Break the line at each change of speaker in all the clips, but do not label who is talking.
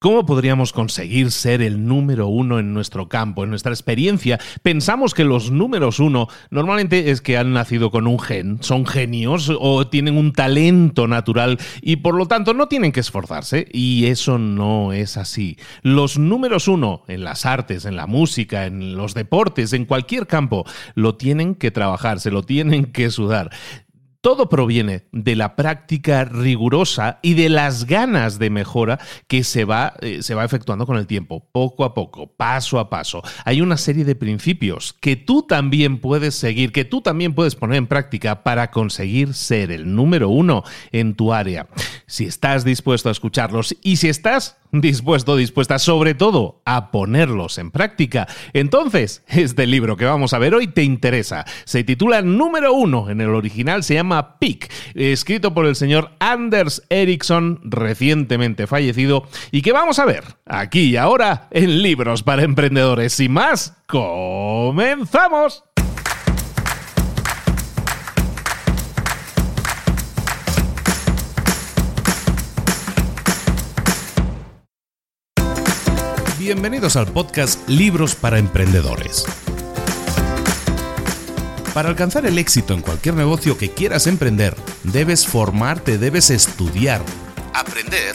¿Cómo podríamos conseguir ser el número uno en nuestro campo, en nuestra experiencia? Pensamos que los números uno normalmente es que han nacido con un gen, son genios o tienen un talento natural y por lo tanto no tienen que esforzarse y eso no es así. Los números uno en las artes, en la música, en los deportes, en cualquier campo, lo tienen que trabajar, se lo tienen que sudar. Todo proviene de la práctica rigurosa y de las ganas de mejora que se va, eh, se va efectuando con el tiempo, poco a poco, paso a paso. Hay una serie de principios que tú también puedes seguir, que tú también puedes poner en práctica para conseguir ser el número uno en tu área. Si estás dispuesto a escucharlos y si estás dispuesto, dispuesta sobre todo a ponerlos en práctica, entonces este libro que vamos a ver hoy te interesa. Se titula Número uno, en el original se llama Peak, escrito por el señor Anders Ericsson, recientemente fallecido, y que vamos a ver aquí y ahora en Libros para Emprendedores. Sin más, comenzamos. Bienvenidos al podcast Libros para Emprendedores. Para alcanzar el éxito en cualquier negocio que quieras emprender, debes formarte, debes estudiar, aprender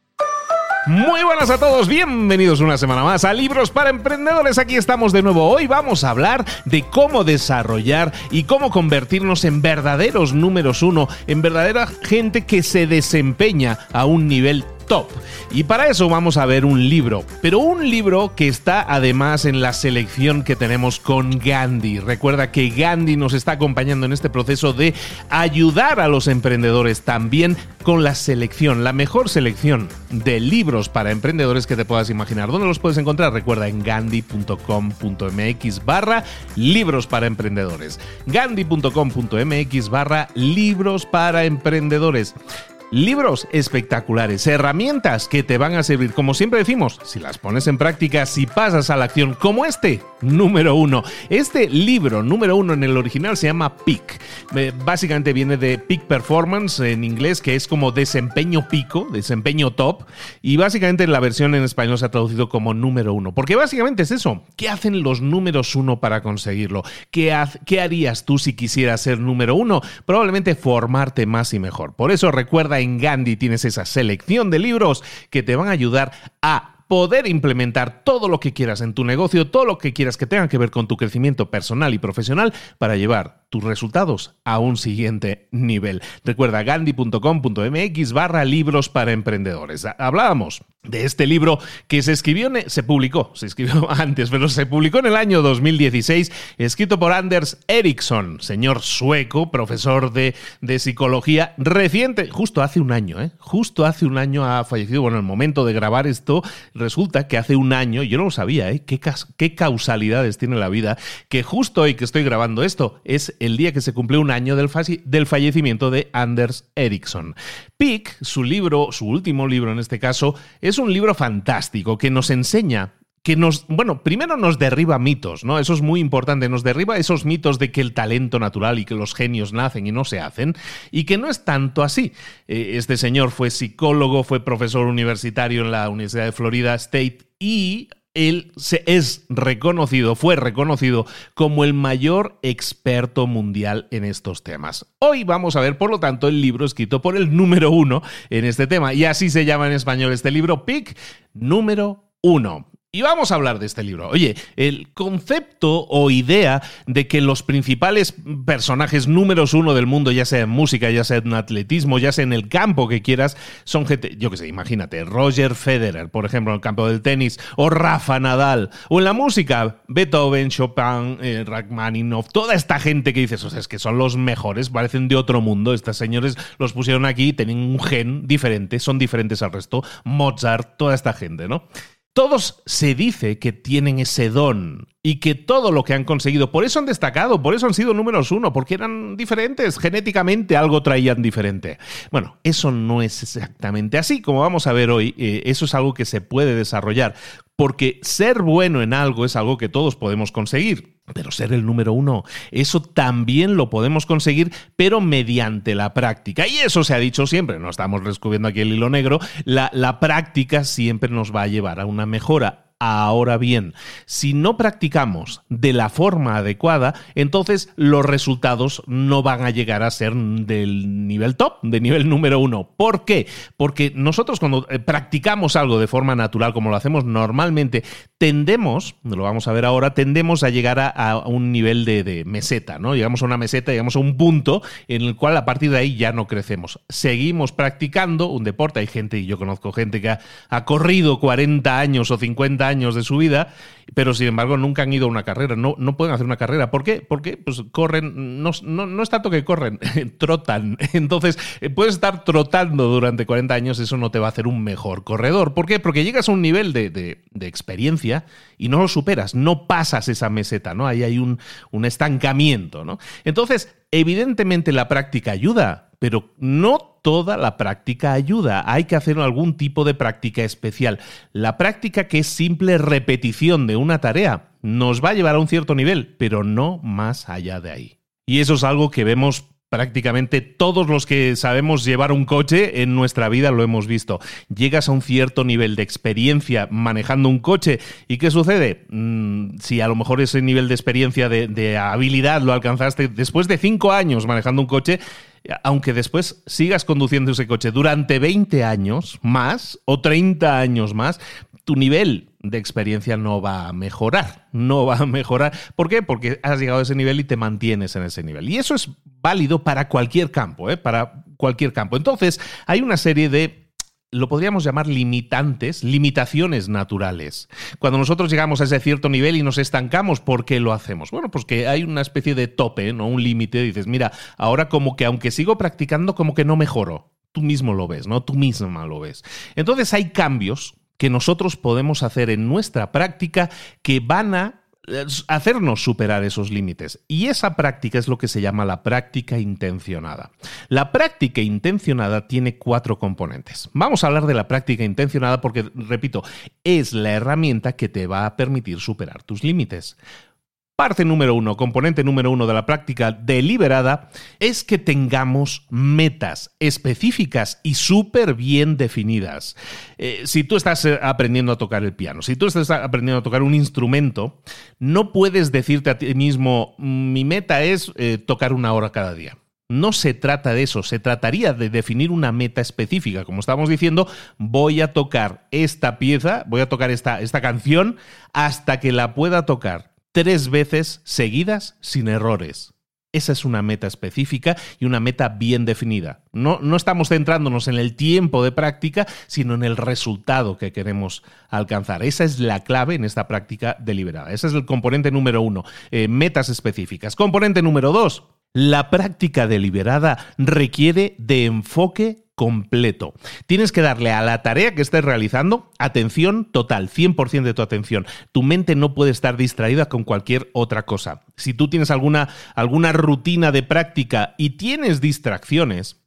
Muy buenas a todos, bienvenidos una semana más a Libros para Emprendedores. Aquí estamos de nuevo. Hoy vamos a hablar de cómo desarrollar y cómo convertirnos en verdaderos números uno, en verdadera gente que se desempeña a un nivel Y para eso vamos a ver un libro, pero un libro que está además en la selección que tenemos con Gandhi. Recuerda que Gandhi nos está acompañando en este proceso de ayudar a los emprendedores también con la selección, la mejor selección de libros para emprendedores que te puedas imaginar. ¿Dónde los puedes encontrar? Recuerda en gandhi.com.mx barra libros para emprendedores. gandhi.com.mx barra libros para emprendedores. Libros espectaculares, herramientas que te van a servir, como siempre decimos, si las pones en práctica, si pasas a la acción, como este, número uno. Este libro, número uno en el original, se llama Peak. Eh, básicamente viene de Peak Performance en inglés, que es como desempeño pico, desempeño top, y básicamente la versión en español se ha traducido como número uno. Porque básicamente es eso, ¿qué hacen los números uno para conseguirlo? ¿Qué, qué harías tú si quisieras ser número uno? Probablemente formarte más y mejor. Por eso recuerda en Gandhi tienes esa selección de libros que te van a ayudar a poder implementar todo lo que quieras en tu negocio, todo lo que quieras que tenga que ver con tu crecimiento personal y profesional para llevar tus resultados a un siguiente nivel. Recuerda gandhi.com.mx barra libros para emprendedores. Hablábamos de este libro que se escribió, se publicó, se escribió antes, pero se publicó en el año 2016, escrito por Anders Ericsson, señor sueco, profesor de, de psicología reciente, justo hace un año, ¿eh? justo hace un año ha fallecido. Bueno, en el momento de grabar esto, resulta que hace un año, yo no lo sabía, ¿eh? ¿Qué, qué causalidades tiene la vida, que justo hoy que estoy grabando esto es el día que se cumple un año del, del fallecimiento de Anders Ericsson. Pick, su libro, su último libro en este caso, un libro fantástico que nos enseña que nos, bueno, primero nos derriba mitos, ¿no? Eso es muy importante, nos derriba esos mitos de que el talento natural y que los genios nacen y no se hacen, y que no es tanto así. Eh, este señor fue psicólogo, fue profesor universitario en la Universidad de Florida State y él se es reconocido, fue reconocido como el mayor experto mundial en estos temas. Hoy vamos a ver, por lo tanto, el libro escrito por el número uno en este tema. Y así se llama en español este libro, PIC número uno. Y vamos a hablar de este libro. Oye, el concepto o idea de que los principales personajes números uno del mundo, ya sea en música, ya sea en atletismo, ya sea en el campo que quieras, son gente, yo qué sé, imagínate, Roger Federer, por ejemplo, en el campo del tenis, o Rafa Nadal, o en la música, Beethoven, Chopin, eh, Rachmaninoff, toda esta gente que dices, o sea, es que son los mejores, parecen de otro mundo, estos señores los pusieron aquí, tienen un gen diferente, son diferentes al resto, Mozart, toda esta gente, ¿no? Todos se dice que tienen ese don y que todo lo que han conseguido, por eso han destacado, por eso han sido números uno, porque eran diferentes, genéticamente algo traían diferente. Bueno, eso no es exactamente así, como vamos a ver hoy, eh, eso es algo que se puede desarrollar, porque ser bueno en algo es algo que todos podemos conseguir. Pero ser el número uno, eso también lo podemos conseguir, pero mediante la práctica. Y eso se ha dicho siempre, no estamos descubriendo aquí el hilo negro, la, la práctica siempre nos va a llevar a una mejora Ahora bien, si no practicamos de la forma adecuada, entonces los resultados no van a llegar a ser del nivel top, de nivel número uno. ¿Por qué? Porque nosotros cuando eh, practicamos algo de forma natural, como lo hacemos normalmente, tendemos, lo vamos a ver ahora, tendemos a llegar a, un nivel de, meseta, ¿no? Llegamos a una meseta, llegamos a un punto en el cual a partir de ahí ya no crecemos. Seguimos practicando un deporte, hay gente, y yo conozco gente que ha, ha corrido 40 años o 50 años, años de su vida, pero sin embargo nunca han ido a una carrera, no, no pueden hacer una carrera. ¿Por qué? Porque pues, corren, no, no, es tanto que corren, trotan. Entonces, eh, puedes estar trotando durante 40 años, eso no te va a hacer un mejor corredor. ¿Por qué? Porque llegas a un nivel de, de, experiencia y no lo superas, no pasas esa meseta, ¿no? Ahí hay un, un estancamiento, ¿no? Entonces, evidentemente la práctica ayuda, pero no toda la práctica ayuda. Hay que hacer algún tipo de práctica especial. La práctica que es simple repetición de una tarea nos va a llevar a un cierto nivel, pero no más allá de ahí. Y eso es algo que vemos prácticamente todos los que sabemos llevar un coche en nuestra vida lo hemos visto. Llegas a un cierto nivel de experiencia manejando un coche y ¿qué sucede? Mm, si a lo mejor ese nivel de experiencia, de, de habilidad lo alcanzaste después de cinco años manejando un coche, aunque después sigas conduciendo ese coche durante 20 años más o 30 años más, tu nivel de experiencia no va a mejorar, no va a mejorar. ¿Por qué? Porque has llegado a ese nivel y te mantienes en ese nivel. Y eso es válido para cualquier campo, ¿eh? para cualquier campo. Entonces, hay una serie de lo podríamos llamar limitantes, limitaciones naturales. Cuando nosotros llegamos a ese cierto nivel y nos estancamos, ¿por qué lo hacemos? Bueno, pues que hay una especie de tope, ¿no? Un límite, dices, mira, ahora como que aunque sigo practicando, como que no mejoro. Tú mismo lo ves, ¿no? Tú misma lo ves. Entonces hay cambios que nosotros podemos hacer en nuestra práctica que van a hacernos superar esos límites. Y esa práctica es lo que se llama la práctica intencionada. La práctica intencionada tiene cuatro componentes. Vamos a hablar de la práctica intencionada porque, repito, es la herramienta que te va a permitir superar tus límites. Parte número uno, componente número uno de la práctica deliberada, es que tengamos metas específicas y súper bien definidas. Eh, si tú estás eh, aprendiendo a tocar el piano, si tú estás aprendiendo a tocar un instrumento, no puedes decirte a ti mismo, mi meta es eh, tocar una hora cada día. No se trata de eso, se trataría de definir una meta específica. Como estamos diciendo, voy a tocar esta pieza, voy a tocar esta, esta canción hasta que la pueda tocar tres veces seguidas sin errores. Esa es una meta específica y una meta bien definida. No, no, estamos centrándonos en el tiempo de práctica, sino en el resultado que queremos alcanzar. Esa es la clave en esta práctica deliberada. Ese es el componente número uno, eh, metas específicas. Componente número dos, la práctica deliberada requiere de enfoque completo. Tienes que darle a la tarea que estés realizando atención total, 100% de tu atención. Tu mente no puede estar distraída con cualquier otra cosa. Si tú tienes alguna, alguna rutina de práctica y tienes distracciones,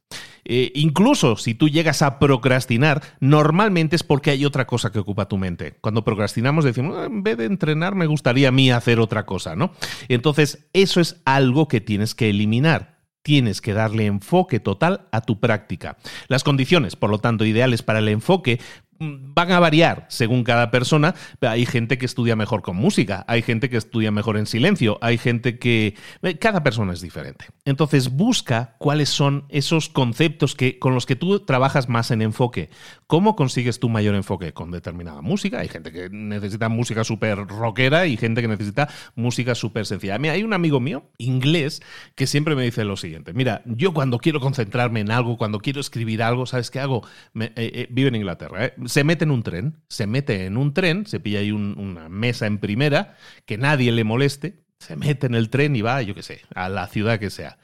eh, incluso si tú llegas a procrastinar, normalmente es porque hay otra cosa que ocupa tu mente. Cuando procrastinamos decimos, ah, en vez de entrenar me gustaría a mí hacer otra cosa, ¿no? Entonces, eso es algo que tienes que eliminar tienes que darle enfoque total a tu práctica. Las condiciones, por lo tanto, ideales para el enfoque van a variar según cada persona. Hay gente que estudia mejor con música, hay gente que estudia mejor en silencio, hay gente que... Eh, cada persona es diferente. Entonces busca cuáles son esos conceptos que, con los que tú trabajas más en enfoque. ¿Cómo consigues tu mayor enfoque? Con determinada música. Hay gente que necesita música súper rockera y gente que necesita música súper sencilla. Mira, hay un amigo mío, inglés, que siempre me dice lo siguiente. Mira, yo cuando quiero concentrarme en algo, cuando quiero escribir algo, ¿sabes qué hago? Eh, eh, vive en Inglaterra, ¿eh? Se mete en un tren, se mete en un tren, se pilla ahí una mesa en primera, que nadie le moleste, se mete en el tren y va, yo qué sé, a la ciudad que sea.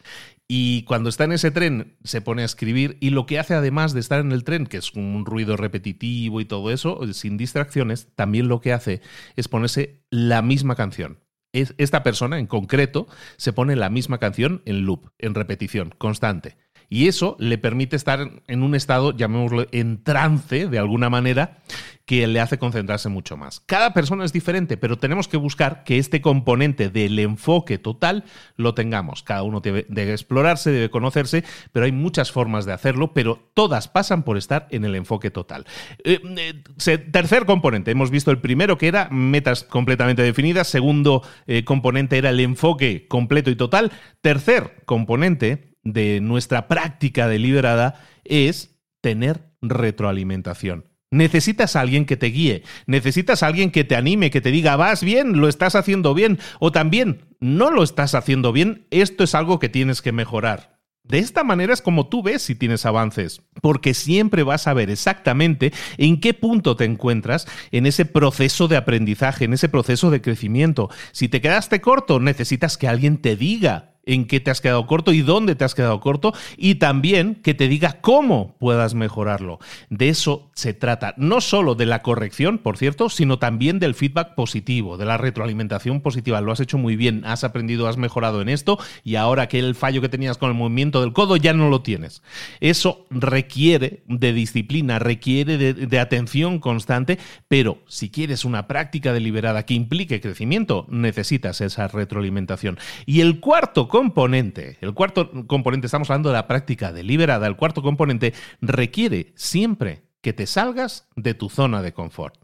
Y cuando está en ese tren se pone a escribir y lo que hace además de estar en el tren, que es un ruido repetitivo y todo eso, sin distracciones, también lo que hace es ponerse la misma canción. Esta persona en concreto se pone la misma canción en loop, en repetición, constante. Y eso le permite estar en un estado, llamémoslo, en trance, de alguna manera, que le hace concentrarse mucho más. Cada persona es diferente, pero tenemos que buscar que este componente del enfoque total lo tengamos. Cada uno debe, explorarse, debe conocerse, pero hay muchas formas de hacerlo, pero todas pasan por estar en el enfoque total. Eh, eh, tercer componente, hemos visto el primero que era metas completamente definidas, segundo eh, componente era el enfoque completo y total, tercer componente de nuestra práctica deliberada es tener retroalimentación. Necesitas a alguien que te guíe, necesitas a alguien que te anime, que te diga, vas bien, lo estás haciendo bien, o también, no lo estás haciendo bien, esto es algo que tienes que mejorar. De esta manera es como tú ves si tienes avances, porque siempre vas a ver exactamente en qué punto te encuentras en ese proceso de aprendizaje, en ese proceso de crecimiento. Si te quedaste corto, necesitas que alguien te diga en qué te has quedado corto y dónde te has quedado corto y también que te diga cómo puedas mejorarlo. De eso se trata, no solo de la corrección, por cierto, sino también del feedback positivo, de la retroalimentación positiva. Lo has hecho muy bien, has aprendido, has mejorado en esto y ahora que el fallo que tenías con el movimiento del codo ya no lo tienes. Eso requiere de disciplina, requiere de, de atención constante, pero si quieres una práctica deliberada que implique crecimiento, necesitas esa retroalimentación. Y el cuarto componente, el cuarto componente, estamos hablando de la práctica deliberada, el cuarto componente requiere siempre que te salgas de tu zona de confort.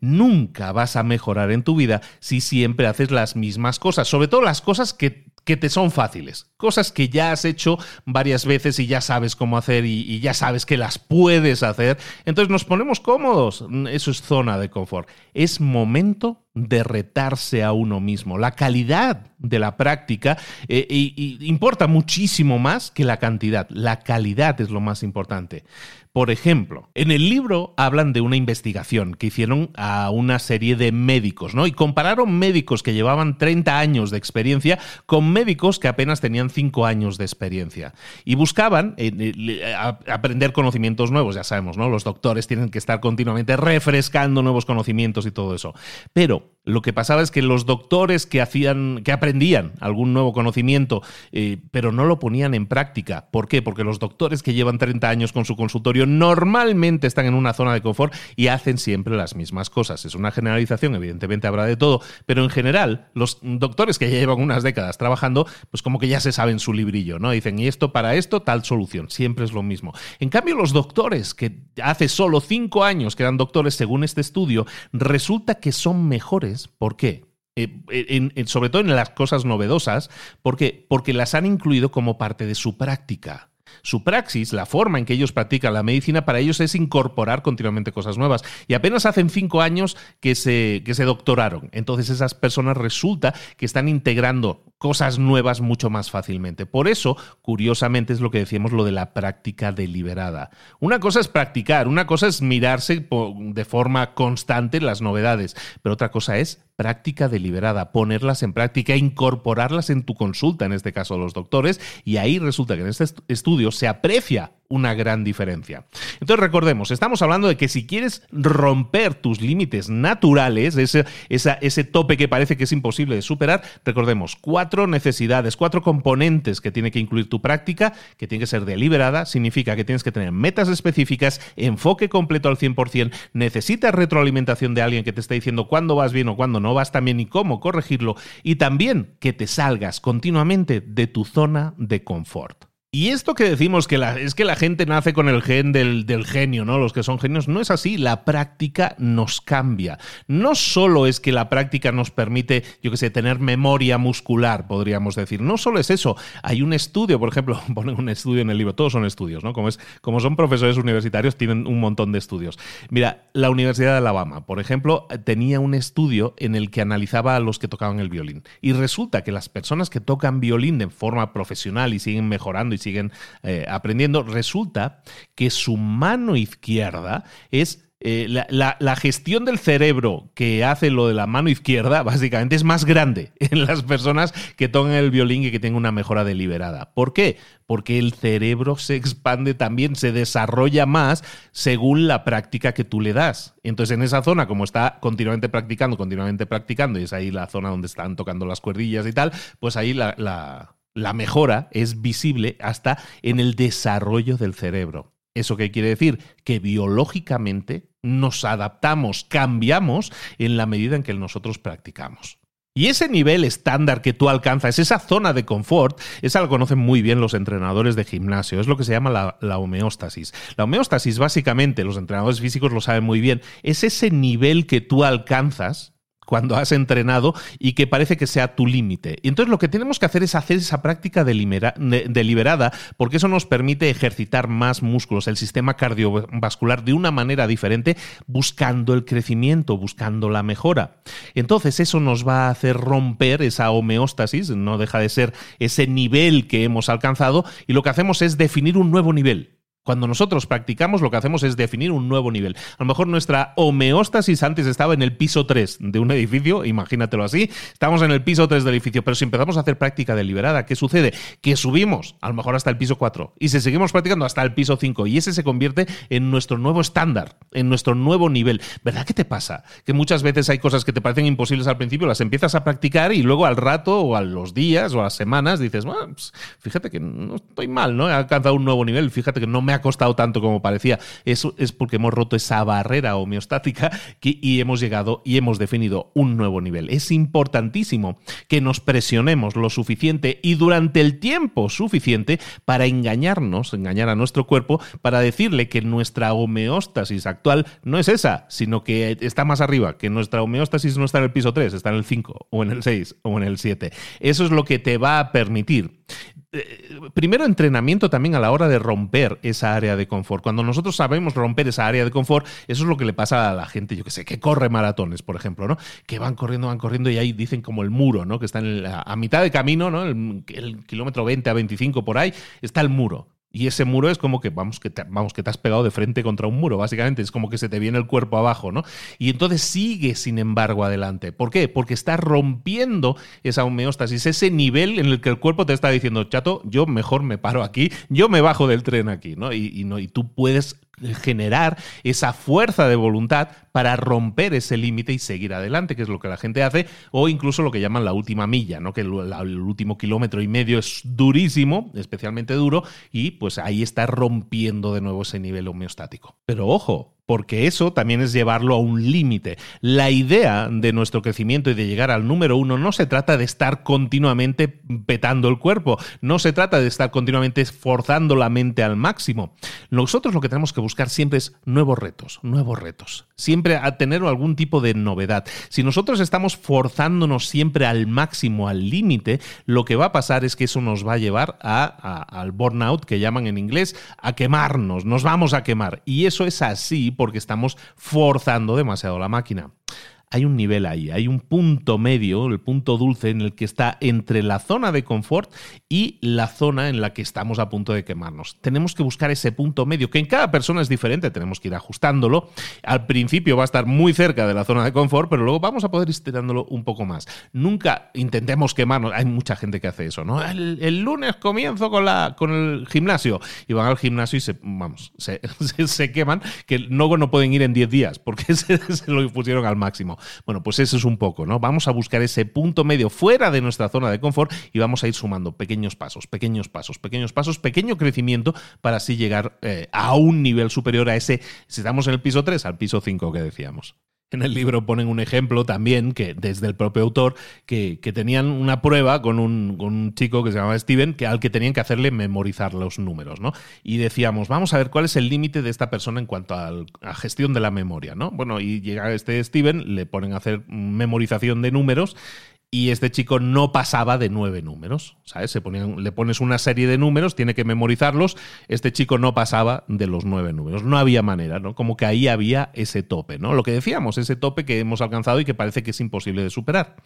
Nunca vas a mejorar en tu vida si siempre haces las mismas cosas, sobre todo las cosas que que te son fáciles, cosas que ya has hecho varias veces y ya sabes cómo hacer y, ya sabes que las puedes hacer, entonces nos ponemos cómodos, eso es zona de confort. Es momento de retarse a uno mismo. La calidad de la práctica eh, importa muchísimo más que la cantidad, la calidad es lo más importante. Por ejemplo, en el libro hablan de una investigación que hicieron a una serie de médicos, ¿no? Y compararon médicos que llevaban 30 años de experiencia con médicos que apenas tenían 5 años de experiencia. Y buscaban eh, eh, aprender conocimientos nuevos, ya sabemos, ¿no? Los doctores tienen que estar continuamente refrescando nuevos conocimientos y todo eso. Pero Lo que pasaba es que los doctores que hacían, que aprendían algún nuevo conocimiento, eh, pero no lo ponían en práctica. ¿Por qué? Porque los doctores que llevan 30 años con su consultorio normalmente están en una zona de confort y hacen siempre las mismas cosas. Es una generalización, evidentemente habrá de todo, pero en general, los doctores que ya llevan unas décadas trabajando, pues como que ya se saben su librillo, ¿no? Dicen, y esto para esto, tal solución. Siempre es lo mismo. En cambio, los doctores que hace solo 5 años que eran doctores, según este estudio, resulta que son mejores ¿Por qué? Eh, sobre todo en las cosas novedosas, ¿por Porque las han incluido como parte de su práctica. Su praxis, la forma en que ellos practican la medicina, para ellos es incorporar continuamente cosas nuevas. Y apenas hacen cinco años que se, que se doctoraron. Entonces esas personas resulta que están integrando cosas nuevas mucho más fácilmente. Por eso, curiosamente, es lo que decíamos, lo de la práctica deliberada. Una cosa es practicar, una cosa es mirarse de forma constante las novedades, pero otra cosa es práctica deliberada, ponerlas en práctica, incorporarlas en tu consulta, en este caso los doctores, y ahí resulta que en este estudio se aprecia una gran diferencia. Entonces recordemos, estamos hablando de que si quieres romper tus límites naturales, ese, ese tope que parece que es imposible de superar, recordemos cuatro necesidades, cuatro componentes que tiene que incluir tu práctica, que tiene que ser deliberada, significa que tienes que tener metas específicas, enfoque completo al 100%, necesitas retroalimentación de alguien que te esté diciendo cuándo vas bien o cuándo no vas tan bien y cómo corregirlo, y también que te salgas continuamente de tu zona de confort. Y esto que decimos que es que la gente nace con el gen del, genio, ¿no? Los que son genios, no es así. La práctica nos cambia. No solo es que la práctica nos permite, yo qué sé, tener memoria muscular, podríamos decir. No solo es eso. Hay un estudio, por ejemplo, ponen un estudio en el libro, todos son estudios, ¿no? Como, es, como son profesores universitarios, tienen un montón de estudios. Mira, la Universidad de Alabama, por ejemplo, tenía un estudio en el que analizaba a los que tocaban el violín. Y resulta que las personas que tocan violín de forma profesional y siguen mejorando siguen eh, aprendiendo, resulta que su mano izquierda es eh, la, gestión del cerebro que hace lo de la mano izquierda, básicamente, es más grande en las personas que tocan el violín y que tienen una mejora deliberada. ¿Por qué? Porque el cerebro se expande también, se desarrolla más según la práctica que tú le das. Entonces, en esa zona, como está continuamente practicando, continuamente practicando, y es ahí la zona donde están tocando las cuerdillas y tal, pues ahí la la mejora es visible hasta en el desarrollo del cerebro. ¿Eso qué quiere decir? Que biológicamente nos adaptamos, cambiamos en la medida en que nosotros practicamos. Y ese nivel estándar que tú alcanzas, esa zona de confort, esa la conocen muy bien los entrenadores de gimnasio, es lo que se llama la, la, homeostasis. La homeostasis, básicamente, los entrenadores físicos lo saben muy bien, es ese nivel que tú alcanzas cuando has entrenado y que parece que sea tu límite. Y entonces lo que tenemos que hacer es hacer esa práctica deliberada porque eso nos permite ejercitar más músculos, el sistema cardiovascular de una manera diferente, buscando el crecimiento, buscando la mejora. Entonces eso nos va a hacer romper esa homeostasis, no deja de ser ese nivel que hemos alcanzado y lo que hacemos es definir un nuevo nivel. Cuando nosotros practicamos, lo que hacemos es definir un nuevo nivel. A lo mejor nuestra homeostasis antes estaba en el piso 3 de un edificio, imagínatelo así, estamos en el piso 3 del edificio, pero si empezamos a hacer práctica deliberada, ¿qué sucede? Que subimos a lo mejor hasta el piso 4 y si seguimos practicando hasta el piso 5 y ese se convierte en nuestro nuevo estándar, en nuestro nuevo nivel. ¿Verdad que te pasa? Que muchas veces hay cosas que te parecen imposibles al principio, las empiezas a practicar y luego al rato o a los días o a las semanas dices, bueno, pues, fíjate que no estoy mal, ¿no? He alcanzado un nuevo nivel, fíjate que no me ha costado tanto como parecía. Eso es porque hemos roto esa barrera homeostática y hemos llegado y hemos definido un nuevo nivel. Es importantísimo que nos presionemos lo suficiente y durante el tiempo suficiente para engañarnos, engañar a nuestro cuerpo, para decirle que nuestra homeostasis actual no es esa, sino que está más arriba, que nuestra homeostasis no está en el piso 3, está en el 5 o en el 6 o en el 7. Eso es lo que te va a permitir eh, primero entrenamiento también a la hora de romper esa área de confort. Cuando nosotros sabemos romper esa área de confort, eso es lo que le pasa a la gente, yo que sé, que corre maratones, por ejemplo, ¿no? Que van corriendo, van corriendo y ahí dicen como el muro, ¿no? Que está a mitad de camino, ¿no? El, el kilómetro 20 a 25 por ahí, está el muro. Y ese muro es como que, vamos, que te, vamos, que te has pegado de frente contra un muro, básicamente. Es como que se te viene el cuerpo abajo, ¿no? Y entonces sigue, sin embargo, adelante. ¿Por qué? Porque estás rompiendo esa homeostasis, ese nivel en el que el cuerpo te está diciendo, chato, yo mejor me paro aquí, yo me bajo del tren aquí, ¿no? Y, no, y tú puedes generar esa fuerza de voluntad para romper ese límite y seguir adelante, que es lo que la gente hace, o incluso lo que llaman la última milla, ¿no? que el, último kilómetro y medio es durísimo, especialmente duro, y pues ahí está rompiendo de nuevo ese nivel homeostático. Pero ojo, porque eso también es llevarlo a un límite. La idea de nuestro crecimiento y de llegar al número uno no se trata de estar continuamente petando el cuerpo, no se trata de estar continuamente esforzando la mente al máximo. Nosotros lo que tenemos que buscar siempre es nuevos retos, nuevos retos, siempre a tener algún tipo de novedad. Si nosotros estamos forzándonos siempre al máximo, al límite, lo que va a pasar es que eso nos va a llevar a, al burnout, que llaman en inglés, a quemarnos, nos vamos a quemar. Y eso es así porque estamos forzando demasiado la máquina hay un nivel ahí, hay un punto medio, el punto dulce en el que está entre la zona de confort y la zona en la que estamos a punto de quemarnos. Tenemos que buscar ese punto medio, que en cada persona es diferente, tenemos que ir ajustándolo. Al principio va a estar muy cerca de la zona de confort, pero luego vamos a poder ir estirándolo un poco más. Nunca intentemos quemarnos, hay mucha gente que hace eso, ¿no? El, lunes comienzo con, la, con el gimnasio y van al gimnasio y se, vamos, se, se, queman, que luego no pueden ir en 10 días porque se, se lo pusieron al máximo. Bueno, pues eso es un poco, ¿no? Vamos a buscar ese punto medio fuera de nuestra zona de confort y vamos a ir sumando pequeños pasos, pequeños pasos, pequeños pasos, pequeño crecimiento para así llegar eh, a un nivel superior a ese, si estamos en el piso 3, al piso 5 que decíamos. En el libro ponen un ejemplo también, que desde el propio autor, que, tenían una prueba con un, chico que se llamaba Steven, que, al que tenían que hacerle memorizar los números, ¿no? Y decíamos, vamos a ver cuál es el límite de esta persona en cuanto a, a gestión de la memoria, ¿no? Bueno, y llega este Steven, le ponen a hacer memorización de números y este chico no pasaba de nueve números, ¿sabes? Se le pones una serie de números, tiene que memorizarlos, este chico no pasaba de los nueve números, no había manera, ¿no? Como que ahí había ese tope, ¿no? Lo que decíamos, ese tope que hemos alcanzado y que parece que es imposible de superar.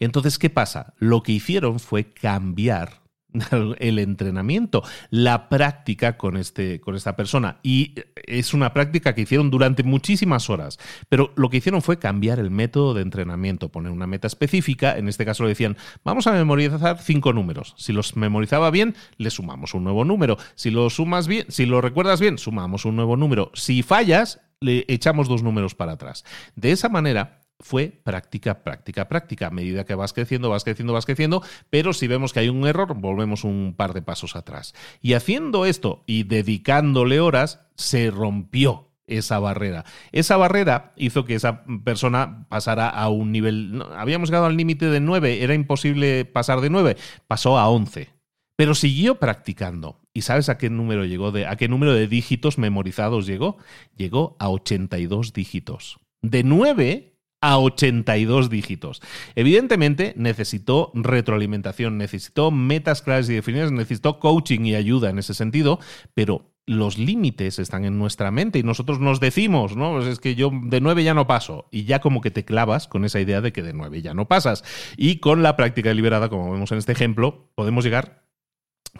Entonces, ¿qué pasa? Lo que hicieron fue cambiar el entrenamiento, la práctica con, este, con esta persona. Y es una práctica que hicieron durante muchísimas horas. Pero lo que hicieron fue cambiar el método de entrenamiento, poner una meta específica. En este caso le decían, vamos a memorizar cinco números. Si los memorizaba bien, le sumamos un nuevo número. Si lo sumas bien, si lo recuerdas bien, sumamos un nuevo número. Si fallas, le echamos dos números para atrás. De esa manera, fue práctica, práctica, práctica. A medida que vas creciendo, vas creciendo, vas creciendo, pero si vemos que hay un error, volvemos un par de pasos atrás. Y haciendo esto y dedicándole horas, se rompió esa barrera. Esa barrera hizo que esa persona pasara a un nivel... habíamos llegado al límite de 9, era imposible pasar de 9, pasó a 11. Pero siguió practicando. ¿Y sabes a qué número llegó? ¿A qué número de dígitos memorizados llegó? Llegó a 82 dígitos. De 9 a 82 dígitos. Evidentemente necesitó retroalimentación, necesitó metas claras y definidas, necesitó coaching y ayuda en ese sentido, pero los límites están en nuestra mente y nosotros nos decimos, ¿no? Pues es que yo de 9 ya no paso y ya como que te clavas con esa idea de que de 9 ya no pasas. Y con la práctica deliberada, como vemos en este ejemplo, podemos llegar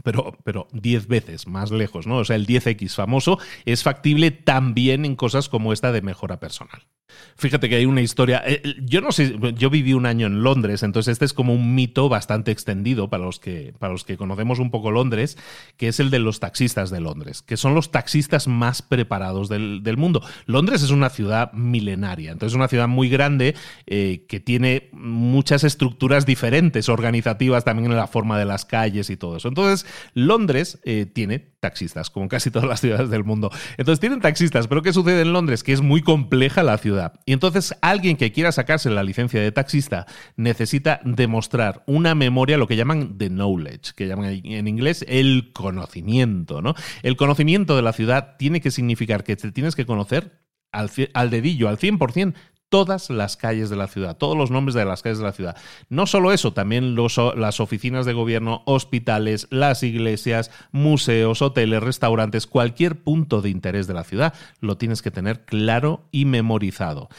pero, pero 10 veces más lejos, ¿no? O sea, el 10X famoso es factible también en cosas como esta de mejora personal. Fíjate que hay una historia. Eh, eh, yo no sé, yo viví un año en Londres, entonces este es como un mito bastante extendido para los que, para los que conocemos un poco Londres, que es el de los taxistas de Londres, que son los taxistas más preparados del, mundo. Londres es una ciudad milenaria, entonces es una ciudad muy grande eh, que tiene muchas estructuras diferentes, organizativas también en la forma de las calles y todo eso. Entonces, Londres tiene taxistas, como casi todas las ciudades del mundo. Entonces tienen taxistas, pero ¿qué sucede en Londres? Que es muy compleja la ciudad. Y entonces alguien que quiera sacarse la licencia de taxista necesita demostrar una memoria, lo que llaman the knowledge, que llaman en inglés el conocimiento, ¿no? El conocimiento de la ciudad tiene que significar que te tienes que conocer al, al dedillo, al 100%, todas las calles de la ciudad, todos los nombres de las calles de la ciudad. No solo eso, también las oficinas de gobierno, hospitales, las iglesias, museos, hoteles, restaurantes, cualquier punto de interés de la ciudad, lo tienes que tener claro y memorizado.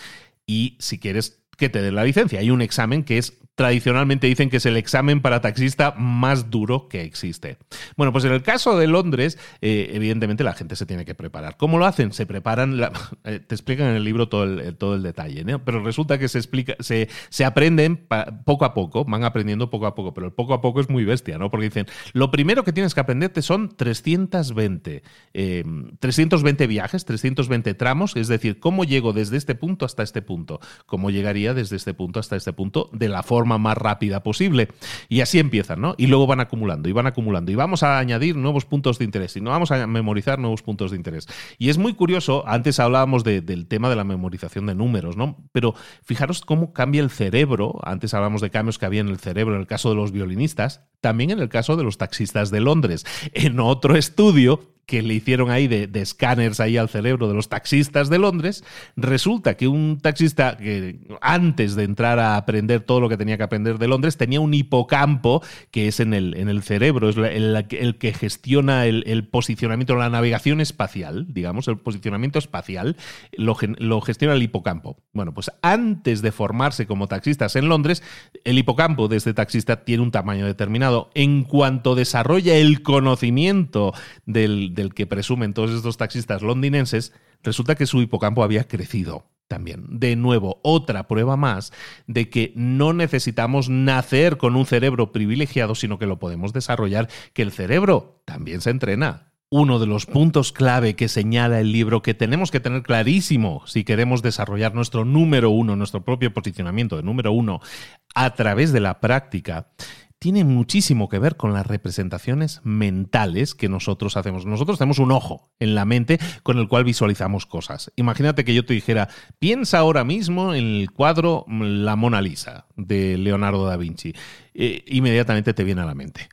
Y si quieres que te den la licencia. Hay un examen que es tradicionalmente dicen que es el examen para taxista más duro que existe. Bueno, pues en el caso de Londres, eh, evidentemente la gente se tiene que preparar. ¿Cómo lo hacen? Se preparan, eh, te explican en el libro todo el, todo el detalle, pero resulta que se explica, se, se aprenden poco a poco, van aprendiendo poco a poco, pero el poco a poco es muy bestia, ¿no? Porque dicen, lo primero que tienes que aprenderte son 320, 320 em, viajes, 320 tramos, es decir, cómo llego desde este punto hasta este punto, cómo llegaría desde este punto hasta este punto de la forma más rápida posible. Y así empiezan, ¿no? Y luego van acumulando y van acumulando. Y vamos a añadir nuevos puntos de interés y no vamos a memorizar nuevos puntos de interés. Y es muy curioso, antes hablábamos del tema de la memorización de números, ¿no? Pero fijaros cómo cambia el cerebro. Antes hablamos de cambios que había en el cerebro en el caso de los violinistas, también en el caso de los taxistas de Londres. En otro estudio que le hicieron ahí de, escáneres ahí al cerebro de los taxistas de Londres, resulta que un taxista que antes de entrar a aprender todo lo que tenía que aprender de Londres tenía un hipocampo que es en el, en el cerebro, es el, que gestiona el, posicionamiento, la navegación espacial, digamos, el posicionamiento espacial, lo, lo gestiona el hipocampo. Bueno, pues antes de formarse como taxistas en Londres, el hipocampo de este taxista tiene un tamaño determinado. En cuanto desarrolla el conocimiento del del que presumen todos estos taxistas londinenses, resulta que su hipocampo había crecido también. De nuevo, otra prueba más de que no necesitamos nacer con un cerebro privilegiado, sino que lo podemos desarrollar, que el cerebro también se entrena. Uno de los puntos clave que señala el libro que tenemos que tener clarísimo si queremos desarrollar nuestro número uno, nuestro propio posicionamiento de número uno a través de la práctica, tiene muchísimo que ver con las representaciones mentales que nosotros hacemos. Nosotros tenemos un ojo en la mente con el cual visualizamos cosas. Imagínate que yo te dijera, piensa ahora mismo en el cuadro La Mona Lisa de Leonardo da Vinci. Eh, inmediatamente te viene a la mente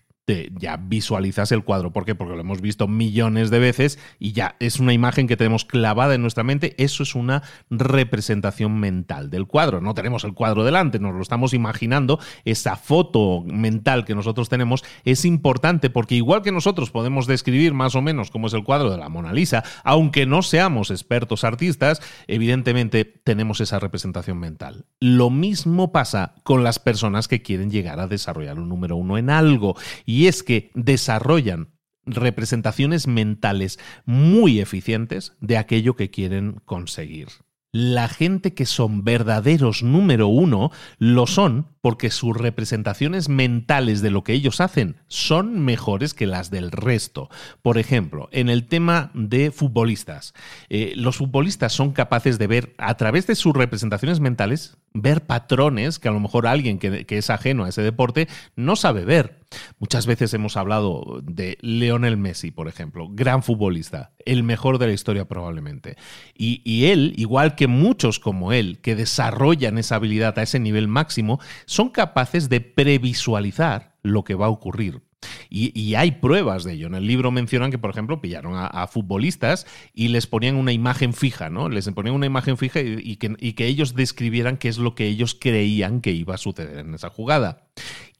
ya visualizas el cuadro. ¿Por qué? Porque lo hemos visto millones de veces y ya es una imagen que tenemos clavada en nuestra mente. Eso es una representación mental del cuadro. No tenemos el cuadro delante, nos lo estamos imaginando. Esa foto mental que nosotros tenemos es importante porque igual que nosotros podemos describir más o menos cómo es el cuadro de la Mona Lisa, aunque no seamos expertos artistas, evidentemente tenemos esa representación mental. Lo mismo pasa con las personas que quieren llegar a desarrollar un número uno en algo. Y es que desarrollan representaciones mentales muy eficientes de aquello que quieren conseguir. La gente que son verdaderos número uno lo son porque sus representaciones mentales de lo que ellos hacen son mejores que las del resto. Por ejemplo, en el tema de futbolistas, eh, los futbolistas son capaces de ver a través de sus representaciones mentales, ver patrones que a lo mejor alguien que es ajeno a ese deporte no sabe ver. Muchas veces hemos hablado de Lionel Messi, por ejemplo, gran futbolista, el mejor de la historia probablemente. Y, él, igual que muchos como él, que desarrollan esa habilidad a ese nivel máximo, son capaces de previsualizar lo que va a ocurrir. Y, hay pruebas de ello. En el libro mencionan que, por ejemplo, pillaron a, futbolistas y les ponían una imagen fija, ¿no? Les ponían una imagen fija y, que, ellos describieran qué es lo que ellos creían que iba a suceder en esa jugada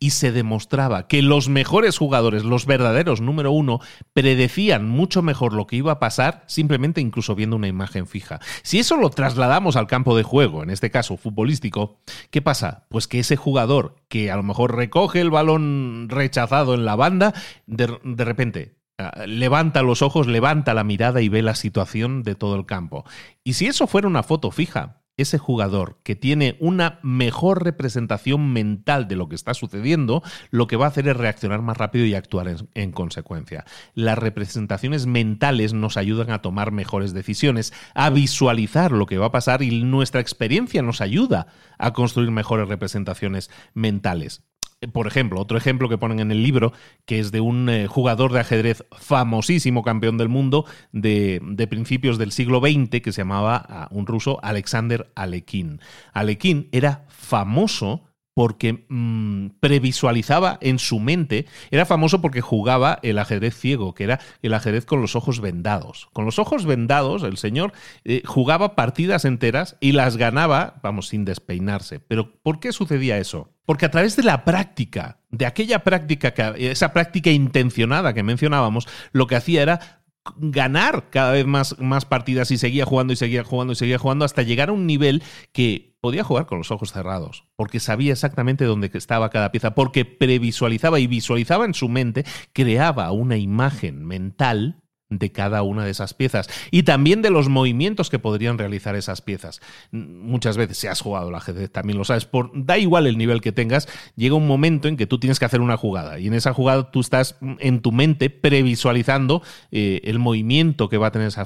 y se demostraba que los mejores jugadores, los verdaderos número uno, predecían mucho mejor lo que iba a pasar simplemente incluso viendo una imagen fija. Si eso lo trasladamos al campo de juego, en este caso futbolístico, ¿qué pasa? Pues que ese jugador que a lo mejor recoge el balón rechazado en la banda, de, repente ah, levanta los ojos, levanta la mirada y ve la situación de todo el campo. Y si eso fuera una foto fija, ese jugador que tiene una mejor representación mental de lo que está sucediendo, lo que va a hacer es reaccionar más rápido y actuar en, consecuencia. Las representaciones mentales nos ayudan a tomar mejores decisiones, a visualizar lo que va a pasar y nuestra experiencia nos ayuda a construir mejores representaciones mentales por ejemplo, otro ejemplo que ponen en el libro, que es de un eh, jugador de ajedrez famosísimo, campeón del mundo, de, principios del siglo XX, que se llamaba un ruso Alexander Alekhine. Alekhine era famoso porque mm, previsualizaba en su mente, era famoso porque jugaba el ajedrez ciego, que era el ajedrez con los ojos vendados. Con los ojos vendados, el señor eh, jugaba partidas enteras y las ganaba, vamos, sin despeinarse. Pero ¿por qué sucedía eso? Porque a través de la práctica, de aquella práctica, esa práctica intencionada que mencionábamos, lo que hacía era ganar cada vez más, más partidas y seguía jugando y seguía jugando y seguía jugando hasta llegar a un nivel que podía jugar con los ojos cerrados, porque sabía exactamente dónde estaba cada pieza, porque previsualizaba y visualizaba en su mente, creaba una imagen mental de cada una de esas piezas y también de los movimientos que podrían realizar esas piezas. Muchas veces, si has jugado al ajedrez, también lo sabes, por, da igual el nivel que tengas, llega un momento en que tú tienes que hacer una jugada y en esa jugada tú estás en tu mente previsualizando eh, el movimiento que va a tener esa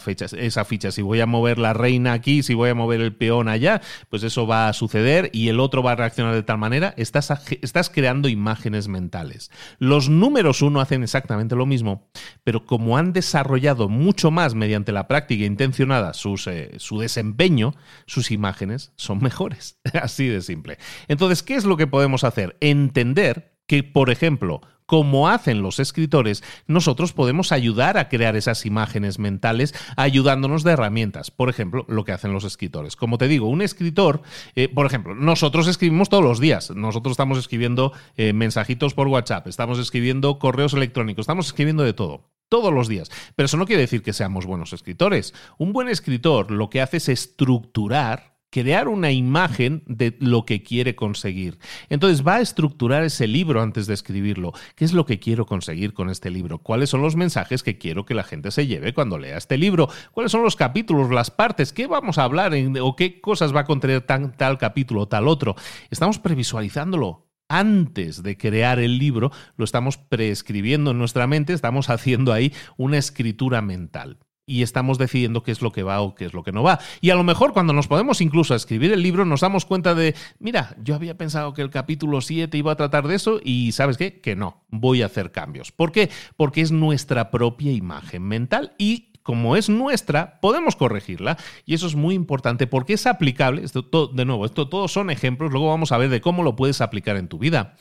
ficha. Si voy a mover la reina aquí, si voy a mover el peón allá, pues eso va a suceder y el otro va a reaccionar de tal manera. Estás, estás creando imágenes mentales. Los números uno hacen exactamente lo mismo, pero como han desarrollado mucho más mediante la práctica intencionada eh, su desempeño, sus imágenes son mejores. Así de simple. Entonces, ¿qué es lo que podemos hacer? Entender que, por ejemplo, como hacen los escritores, nosotros podemos ayudar a crear esas imágenes mentales ayudándonos de herramientas. Por ejemplo, lo que hacen los escritores. Como te digo, un escritor, eh, por ejemplo, nosotros escribimos todos los días. Nosotros estamos escribiendo eh, mensajitos por WhatsApp, estamos escribiendo correos electrónicos, estamos escribiendo de todo todos los días. Pero eso no quiere decir que seamos buenos escritores. Un buen escritor lo que hace es estructurar crear una imagen de lo que quiere conseguir. Entonces va a estructurar ese libro antes de escribirlo. ¿Qué es lo que quiero conseguir con este libro? ¿Cuáles son los mensajes que quiero que la gente se lleve cuando lea este libro? ¿Cuáles son los capítulos, las partes? ¿Qué vamos a hablar o qué cosas va a contener tal capítulo o tal otro? Estamos previsualizándolo antes de crear el libro, lo estamos preescribiendo en nuestra mente, estamos haciendo ahí una escritura mental y estamos decidiendo qué es lo que va o qué es lo que no va. Y a lo mejor cuando nos podemos incluso a escribir el libro nos damos cuenta de, mira, yo había pensado que el capítulo 7 iba a tratar de eso y sabes qué, que no, voy a hacer cambios. ¿Por qué? Porque es nuestra propia imagen mental y como es nuestra, podemos corregirla. Y eso es muy importante porque es aplicable. Esto, de nuevo, esto todos son ejemplos. Luego vamos a ver de cómo lo puedes aplicar en tu vida.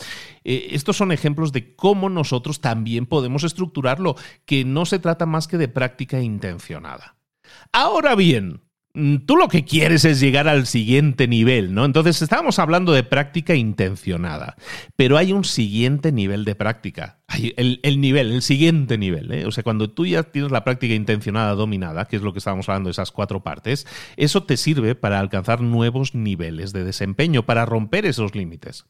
Eh, estos son ejemplos de cómo nosotros también podemos estructurarlo, que no se trata más que de práctica intencionada. Ahora bien, tú lo que quieres es llegar al siguiente nivel, ¿no? Entonces estábamos hablando de práctica intencionada, pero hay un siguiente nivel de práctica. El, nivel, el siguiente nivel, ¿eh? O sea, cuando tú ya tienes la práctica intencionada dominada, que es lo que estábamos hablando de esas cuatro partes, eso te sirve para alcanzar nuevos niveles de desempeño, para romper esos límites,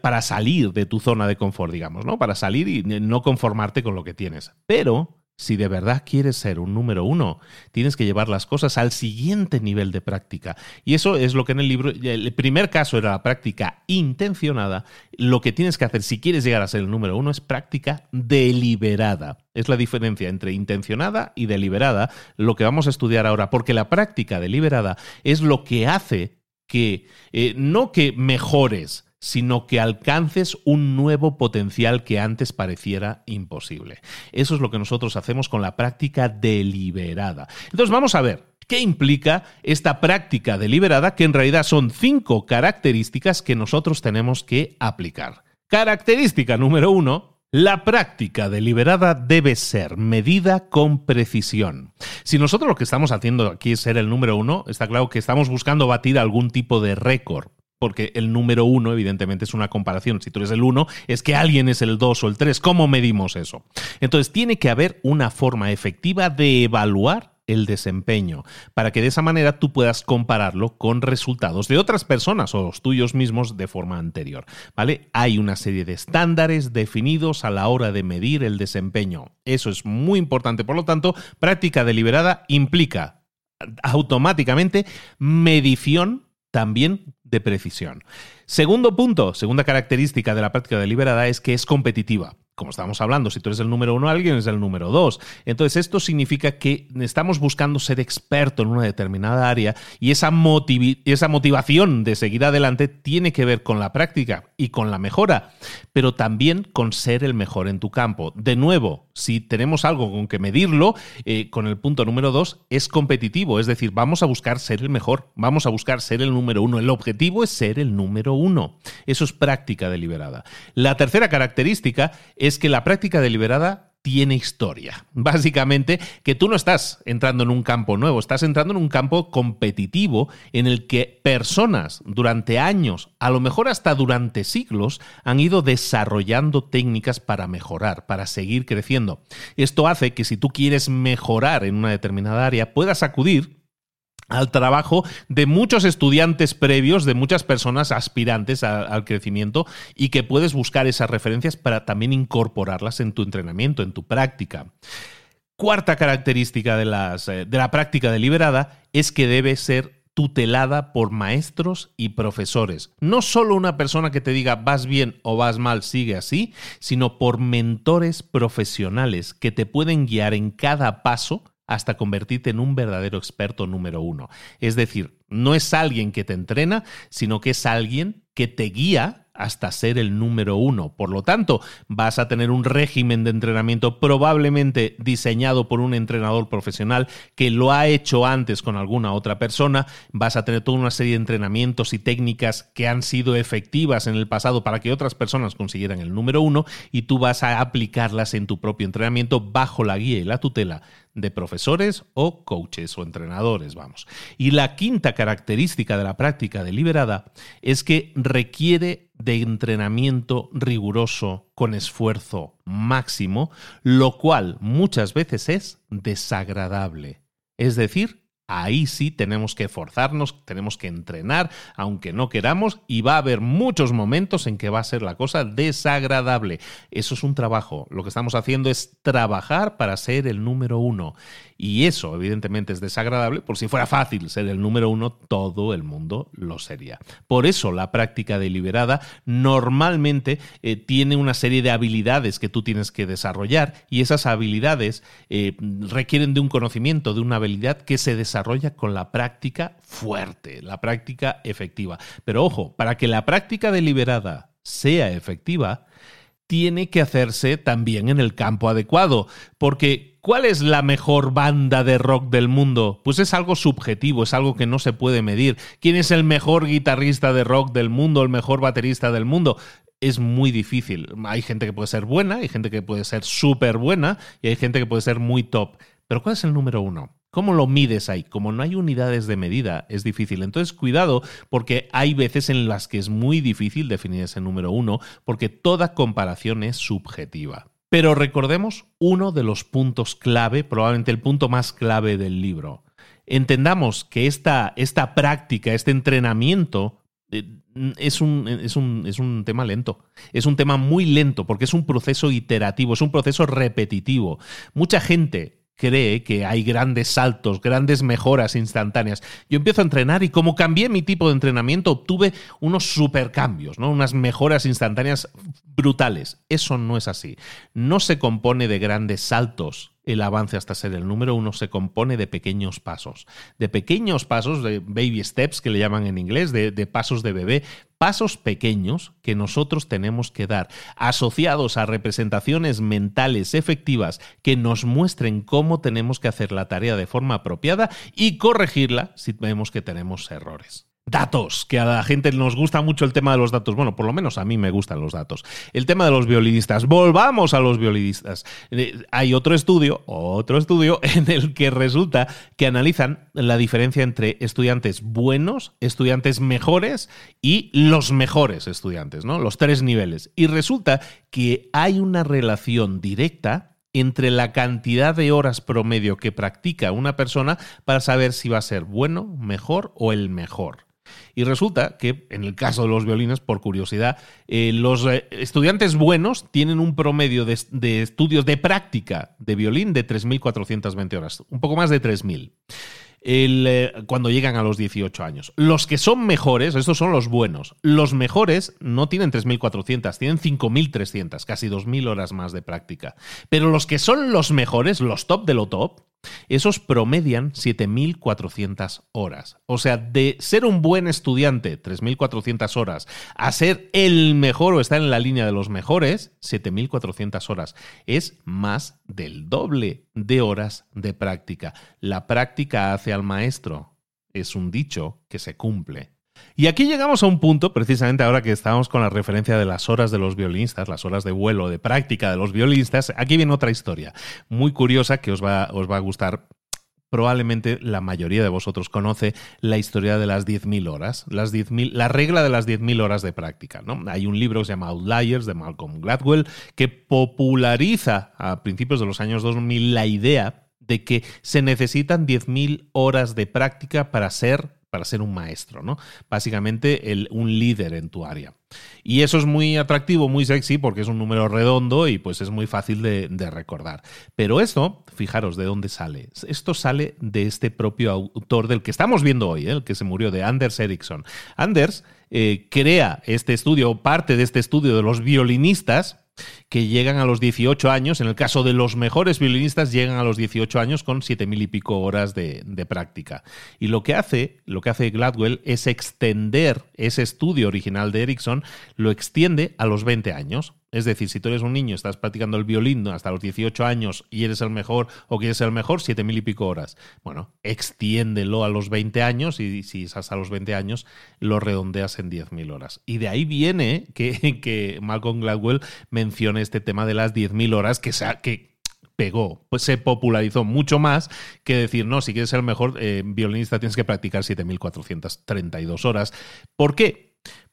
para salir de tu zona de confort, digamos, ¿no? Para salir y no conformarte con lo que tienes. Pero si de verdad quieres ser un número uno, tienes que llevar las cosas al siguiente nivel de práctica. Y eso es lo que en el libro, el primer caso era la práctica intencionada. Lo que tienes que hacer si quieres llegar a ser el número uno es práctica deliberada. Es la diferencia entre intencionada y deliberada, lo que vamos a estudiar ahora, porque la práctica deliberada es lo que hace que, eh, no que mejores, sino que alcances un nuevo potencial que antes pareciera imposible. Eso es lo que nosotros hacemos con la práctica deliberada. Entonces vamos a ver. ¿Qué implica esta práctica deliberada? Que en realidad son cinco características que nosotros tenemos que aplicar. Característica número uno, la práctica deliberada debe ser medida con precisión. Si nosotros lo que estamos haciendo aquí es ser el número uno, está claro que estamos buscando batir algún tipo de récord porque el número uno, evidentemente, es una comparación. Si tú eres el uno, es que alguien es el dos o el tres. ¿Cómo medimos eso? Entonces, tiene que haber una forma efectiva de evaluar el desempeño, para que de esa manera tú puedas compararlo con resultados de otras personas o los tuyos mismos de forma anterior. ¿Vale? Hay una serie de estándares definidos a la hora de medir el desempeño. Eso es muy importante. Por lo tanto, práctica deliberada implica automáticamente medición también de precisión. Segundo punto, segunda característica de la práctica deliberada es que es competitiva como estábamos hablando, si tú eres el número uno, alguien es el número dos. Entonces, esto significa que estamos buscando ser experto en una determinada área y esa, esa motivación de seguir adelante tiene que ver con la práctica y con la mejora, pero también con ser el mejor en tu campo. De nuevo, si tenemos algo con que medirlo, eh, con el punto número dos, es competitivo, es decir, vamos a buscar ser el mejor, vamos a buscar ser el número uno. El objetivo es ser el número uno. Eso es práctica deliberada. La tercera característica es es que la práctica deliberada tiene historia. Básicamente que tú no estás entrando en un campo nuevo, estás entrando en un campo competitivo en el que personas durante años, a lo mejor hasta durante siglos, han ido desarrollando técnicas para mejorar, para seguir creciendo. Esto hace que si tú quieres mejorar en una determinada área, puedas acudir al trabajo de muchos estudiantes previos, de muchas personas aspirantes al crecimiento y que puedes buscar esas referencias para también incorporarlas en tu entrenamiento, en tu práctica. Cuarta característica de, las, eh, de la práctica deliberada es que debe ser tutelada por maestros y profesores. No solo una persona que te diga vas bien o vas mal, sigue así, sino por mentores profesionales que te pueden guiar en cada paso hasta convertirte en un verdadero experto número uno. Es decir, no es alguien que te entrena, sino que es alguien que te guía hasta ser el número uno. Por lo tanto, vas a tener un régimen de entrenamiento probablemente diseñado por un entrenador profesional que lo ha hecho antes con alguna otra persona. Vas a tener toda una serie de entrenamientos y técnicas que han sido efectivas en el pasado para que otras personas consiguieran el número uno y tú vas a aplicarlas en tu propio entrenamiento bajo la guía y la tutela de profesores o coaches o entrenadores, vamos. Y la quinta característica de la práctica deliberada es que requiere de entrenamiento riguroso con esfuerzo máximo, lo cual muchas veces es desagradable. Es decir, Ahí sí tenemos que forzarnos, tenemos que entrenar, aunque no queramos, y va a haber muchos momentos en que va a ser la cosa desagradable. Eso es un trabajo. Lo que estamos haciendo es trabajar para ser el número uno. Y eso, evidentemente, es desagradable. Por si fuera fácil ser el número uno, todo el mundo lo sería. Por eso la práctica deliberada normalmente eh, tiene una serie de habilidades que tú tienes que desarrollar y esas habilidades eh, requieren de un conocimiento, de una habilidad que se desarrolla con la práctica fuerte, la práctica efectiva. Pero ojo, para que la práctica deliberada sea efectiva, tiene que hacerse también en el campo adecuado, porque ¿Cuál es la mejor banda de rock del mundo? Pues es algo subjetivo, es algo que no se puede medir. ¿Quién es el mejor guitarrista de rock del mundo, el mejor baterista del mundo? Es muy difícil. Hay gente que puede ser buena, hay gente que puede ser súper buena y hay gente que puede ser muy top. Pero ¿cuál es el número uno? ¿Cómo lo mides ahí? Como no hay unidades de medida, es difícil. Entonces, cuidado, porque hay veces en las que es muy difícil definir ese número uno, porque toda comparación es subjetiva. Pero recordemos uno de los puntos clave, probablemente el punto más clave del libro. Entendamos que esta, esta práctica, este entrenamiento, eh, es un, es, un, es un, tema lento. Es un tema muy lento porque es un proceso iterativo, es un proceso repetitivo. Mucha gente cree que hay grandes saltos, grandes mejoras instantáneas. Yo empiezo a entrenar y como cambié mi tipo de entrenamiento, obtuve unos supercambios, ¿no? unas mejoras instantáneas brutales. Eso no es así. No se compone de grandes saltos el avance hasta ser el número uno se compone de pequeños pasos, de pequeños pasos, de baby steps que le llaman en inglés, de, de, pasos de bebé, pasos pequeños que nosotros tenemos que dar, asociados a representaciones mentales efectivas que nos muestren cómo tenemos que hacer la tarea de forma apropiada y corregirla si vemos que tenemos errores. Datos, que a la gente nos gusta mucho el tema de los datos. Bueno, por lo menos a mí me gustan los datos. El tema de los violinistas. Volvamos a los violinistas. Eh, hay otro estudio, otro estudio en el que resulta que analizan la diferencia entre estudiantes buenos, estudiantes mejores y los mejores estudiantes, ¿no? Los tres niveles. Y resulta que hay una relación directa entre la cantidad de horas promedio que practica una persona para saber si va a ser bueno, mejor o el mejor. Y resulta que, en el caso de los violines, por curiosidad, eh, los eh, estudiantes buenos tienen un promedio de, estudios de práctica de violín de 3.420 horas, un poco más de 3.000. Eh, cuando llegan a los 18 años. Los que son mejores, estos son los buenos, los mejores no tienen 3.400, tienen 5.300, casi 2.000 horas más de práctica. Pero los que son los mejores, los top de lo top, esos promedian 7.400 horas. O sea, de ser un buen estudiante, 3.400 horas, a ser el mejor o estar en la línea de los mejores, 7.400 horas. Es más del doble de horas de práctica. La práctica hace al maestro. Es un dicho que se cumple. Y aquí llegamos a un punto, precisamente ahora que estábamos con la referencia de las horas de los violinistas, las horas de vuelo, de práctica de los violinistas, aquí viene otra historia muy curiosa que os va, os va a gustar probablemente la mayoría de vosotros conoce la historia de las 10.000 horas, las 10.000, la regla de las 10.000 horas de práctica. ¿no? Hay un libro que se llama Outliers de Malcolm Gladwell que populariza a principios de los años 2000 la idea de que se necesitan 10.000 horas de práctica para ser para ser un maestro, ¿no? Básicamente el, un líder en tu área. Y eso es muy atractivo, muy sexy, porque es un número redondo y pues es muy fácil de, recordar. Pero esto, fijaros de dónde sale. Esto sale de este propio autor del que estamos viendo hoy, ¿eh? el que se murió, de Anders Ericsson. Anders eh, crea este estudio, parte de este estudio de los violinistas, que llegan a los 18 años, en el caso de los mejores violinistas, llegan a los 18 años con 7.000 y pico horas de, de, práctica. Y lo que hace, lo que hace Gladwell es extender ese estudio original de Ericsson, lo extiende a los 20 años. Es decir, si tú eres un niño, estás practicando el violín hasta los 18 años y eres el mejor o quieres ser el mejor, 7.000 y pico horas. Bueno, extiéndelo a los 20 años y si es hasta los 20 años, lo redondeas en 10.000 horas. Y de ahí viene que, que Malcolm Gladwell mencione este tema de las 10.000 horas que, que pegó, pues se popularizó mucho más que decir, no, si quieres ser el mejor eh, violinista tienes que practicar 7.432 horas. ¿Por qué?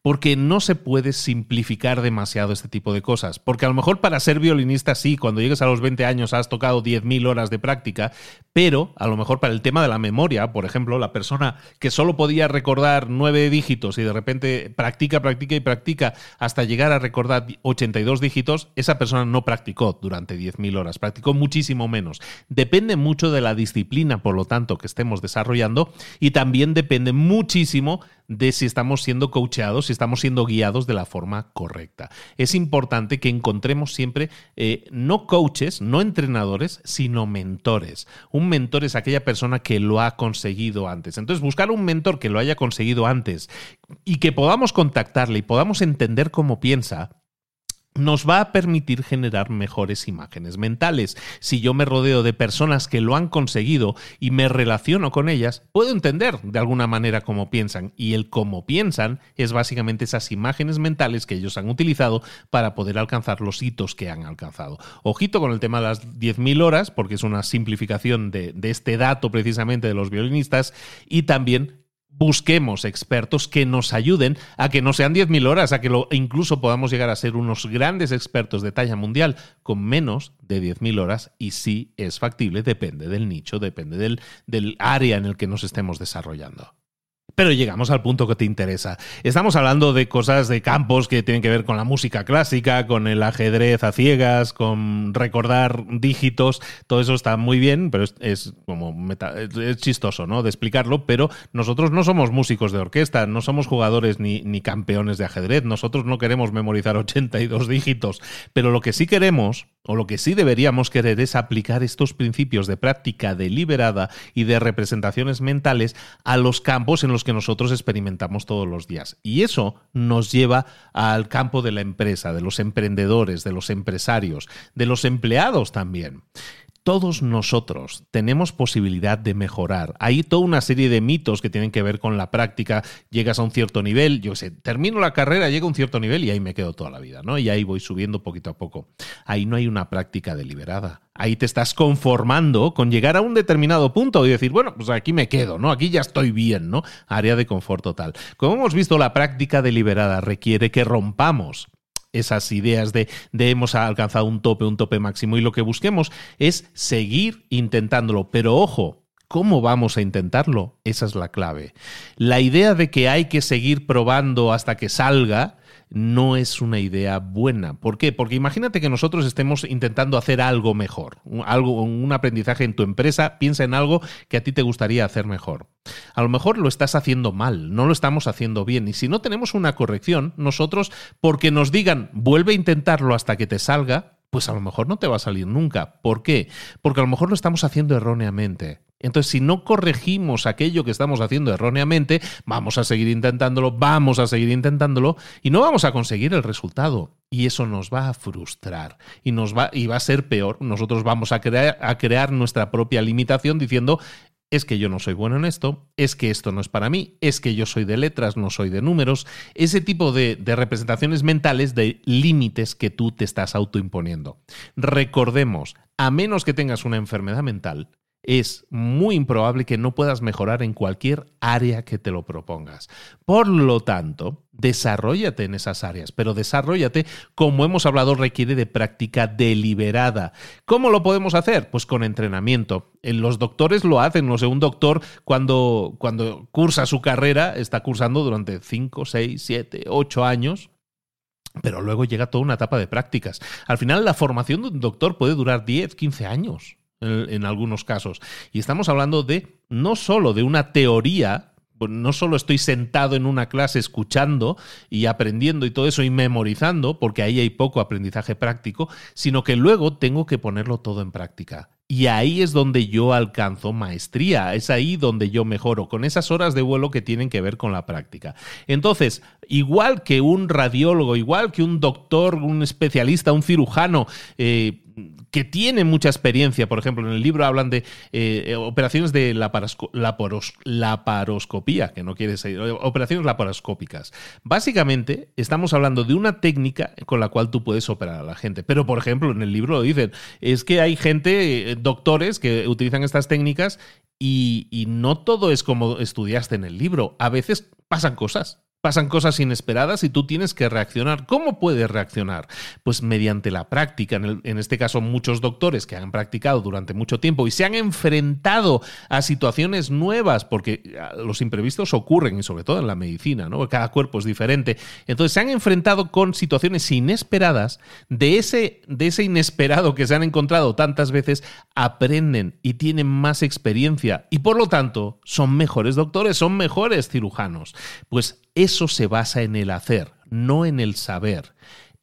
Porque no se puede simplificar demasiado este tipo de cosas. Porque a lo mejor para ser violinista sí, cuando llegues a los 20 años has tocado 10.000 horas de práctica, pero a lo mejor para el tema de la memoria, por ejemplo, la persona que solo podía recordar nueve dígitos y de repente practica, practica y practica hasta llegar a recordar 82 dígitos, esa persona no practicó durante 10.000 horas, practicó muchísimo menos. Depende mucho de la disciplina, por lo tanto, que estemos desarrollando y también depende muchísimo de si estamos siendo coacheados, si estamos siendo guiados de la forma correcta. Es importante que encontremos siempre eh, no coaches, no entrenadores, sino mentores. Un mentor es aquella persona que lo ha conseguido antes. Entonces, buscar un mentor que lo haya conseguido antes y que podamos contactarle y podamos entender cómo piensa, nos va a permitir generar mejores imágenes mentales. Si yo me rodeo de personas que lo han conseguido y me relaciono con ellas, puedo entender de alguna manera cómo piensan. Y el cómo piensan es básicamente esas imágenes mentales que ellos han utilizado para poder alcanzar los hitos que han alcanzado. Ojito con el tema de las 10.000 horas, porque es una simplificación de, de este dato precisamente de los violinistas, y también busquemos expertos que nos ayuden a que no sean 10.000 horas, a que lo, incluso podamos llegar a ser unos grandes expertos de talla mundial con menos de 10.000 horas y si es factible, depende del nicho, depende del, del área en el que nos estemos desarrollando. Pero llegamos al punto que te interesa. Estamos hablando de cosas de campos que tienen que ver con la música clásica, con el ajedrez a ciegas, con recordar dígitos. Todo eso está muy bien, pero es, como es chistoso, ¿no? De explicarlo. Pero nosotros no somos músicos de orquesta, no somos jugadores ni, ni campeones de ajedrez. Nosotros no queremos memorizar 82 dígitos. Pero lo que sí queremos o lo que sí deberíamos querer es aplicar estos principios de práctica deliberada y de representaciones mentales a los campos en los que nosotros experimentamos todos los días. Y eso nos lleva al campo de la empresa, de los emprendedores, de los empresarios, de los empleados también todos nosotros tenemos posibilidad de mejorar. Hay toda una serie de mitos que tienen que ver con la práctica. Llegas a un cierto nivel, yo sé, termino la carrera, llego a un cierto nivel y ahí me quedo toda la vida, ¿no? Y ahí voy subiendo poquito a poco. Ahí no hay una práctica deliberada. Ahí te estás conformando con llegar a un determinado punto y decir, bueno, pues aquí me quedo, ¿no? Aquí ya estoy bien, ¿no? Área de confort total. Como hemos visto, la práctica deliberada requiere que rompamos esas ideas de, hemos alcanzado un tope, un tope máximo y lo que busquemos es seguir intentándolo. Pero ojo, ¿Cómo vamos a intentarlo? Esa es la clave. La idea de que hay que seguir probando hasta que salga no es una idea buena. ¿Por qué? Porque imagínate que nosotros estemos intentando hacer algo mejor, algo, un aprendizaje en tu empresa, piensa en algo que a ti te gustaría hacer mejor. A lo mejor lo estás haciendo mal, no lo estamos haciendo bien. Y si no tenemos una corrección, nosotros, porque nos digan, vuelve a intentarlo hasta que te salga, pues a lo mejor no te va a salir nunca. ¿Por qué? Porque a lo mejor lo estamos haciendo erróneamente. Entonces, si no corregimos aquello que estamos haciendo erróneamente, vamos a seguir intentándolo, vamos a seguir intentándolo y no vamos a conseguir el resultado. Y eso nos va a frustrar y nos va, y va a ser peor. Nosotros vamos a crear, a crear nuestra propia limitación diciendo es que yo no soy bueno en esto, es que esto no es para mí, es que yo soy de letras, no soy de números, ese tipo de, representaciones mentales de límites que tú te estás autoimponiendo. Recordemos, a menos que tengas una enfermedad mental, es muy improbable que no puedas mejorar en cualquier área que te lo propongas. Por lo tanto, desarrollate en esas áreas, pero desarrollate, como hemos hablado, requiere de práctica deliberada. ¿Cómo lo podemos hacer? Pues con entrenamiento. Los doctores lo hacen, no sé, un doctor cuando, cuando cursa su carrera, está cursando durante 5, 6, 7, 8 años, pero luego llega toda una etapa de prácticas. Al final, la formación de un doctor puede durar 10, 15 años en, algunos casos. Y estamos hablando de no solo de una teoría no solo estoy sentado en una clase escuchando y aprendiendo y todo eso y memorizando, porque ahí hay poco aprendizaje práctico, sino que luego tengo que ponerlo todo en práctica. Y ahí es donde yo alcanzo maestría, es ahí donde yo mejoro, con esas horas de vuelo que tienen que ver con la práctica. Entonces, igual que un radiólogo, igual que un doctor, un especialista, un cirujano, eh, que tiene mucha experiencia, por ejemplo, en el libro hablan de eh, operaciones de laparoscopía, que no quiere decir, operaciones laparoscópicas. Básicamente, estamos hablando de una técnica con la cual tú puedes operar a la gente. Pero, por ejemplo, en el libro lo dicen, es que hay gente, eh, doctores, que utilizan estas técnicas y, y no todo es como estudiaste en el libro. A veces pasan cosas pasan cosas inesperadas y tú tienes que reaccionar. ¿Cómo puedes reaccionar? Pues mediante la práctica. En, este caso, muchos doctores que han practicado durante mucho tiempo y se han enfrentado a situaciones nuevas, porque ah, los imprevistos ocurren, y sobre todo en la medicina. Cada cuerpo es diferente. Entonces se han enfrentado con situaciones inesperadas. De ese inesperado que se han encontrado tantas veces, aprenden y tienen más experiencia. Y por lo tanto, son mejores doctores, son mejores cirujanos. Pues eso se basa en el hacer, no en el saber.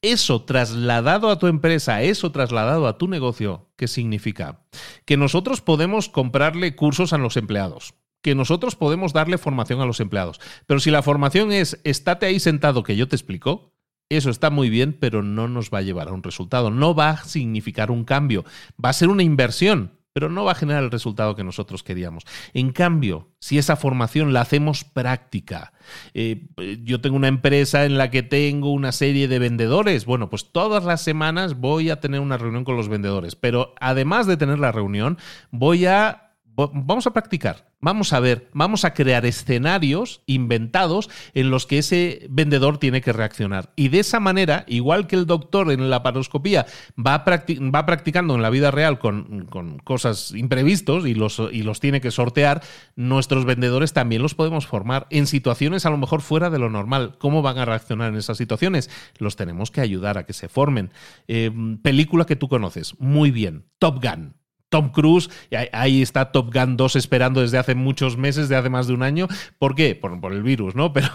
Eso trasladado a tu empresa, eso trasladado a tu negocio, ¿qué significa? Que nosotros podemos comprarle cursos a los empleados, que nosotros podemos darle formación a los empleados. Pero si la formación es estate ahí sentado que yo te explico, eso está muy bien, pero no nos va a llevar a un resultado, no va a significar un cambio, va a ser una inversión, pero no va a generar el resultado que nosotros queríamos. En cambio, si esa formación la hacemos práctica, eh, yo tengo una empresa en la que tengo una serie de vendedores, bueno, pues todas las semanas voy a tener una reunión con los vendedores, pero además de tener la reunión, voy a vamos a practicar, vamos a ver, vamos a crear escenarios inventados en los que ese vendedor tiene que reaccionar. Y de esa manera, igual que el doctor en la paroscopía va, va practicando en la vida real con, cosas imprevistos y los, y los tiene que sortear, nuestros vendedores también los podemos formar en situaciones a lo mejor fuera de lo normal. ¿Cómo van a reaccionar en esas situaciones? Los tenemos que ayudar a que se formen. Eh, película que tú conoces, muy bien, Top Gun. Tom Cruise, ahí está Top Gun 2 esperando desde hace muchos meses, de hace más de un año. ¿Por qué? Por, el virus, ¿no? Pero,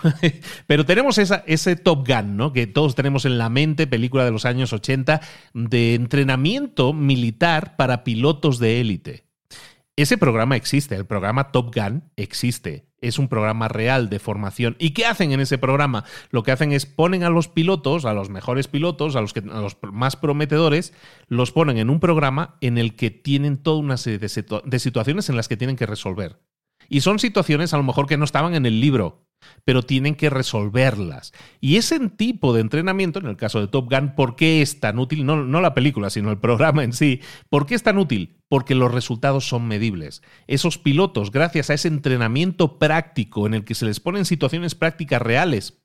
pero tenemos esa, ese Top Gun, ¿no? Que todos tenemos en la mente, película de los años 80, de entrenamiento militar para pilotos de élite. Ese programa existe, el programa Top Gun existe es un programa real de formación. ¿Y qué hacen en ese programa? Lo que hacen es ponen a los pilotos, a los mejores pilotos, a los, que, a los más prometedores, los ponen en un programa en el que tienen toda una serie de, de situaciones en las que tienen que resolver. Y son situaciones a lo mejor que no estaban en el libro, pero tienen que resolverlas. Y ese tipo de entrenamiento, en el caso de Top Gun, ¿por qué es tan útil? No, no, la película, sino el programa en sí. ¿Por qué es tan útil? Porque los resultados son medibles. Esos pilotos, gracias a ese entrenamiento práctico en el que se les ponen situaciones prácticas reales,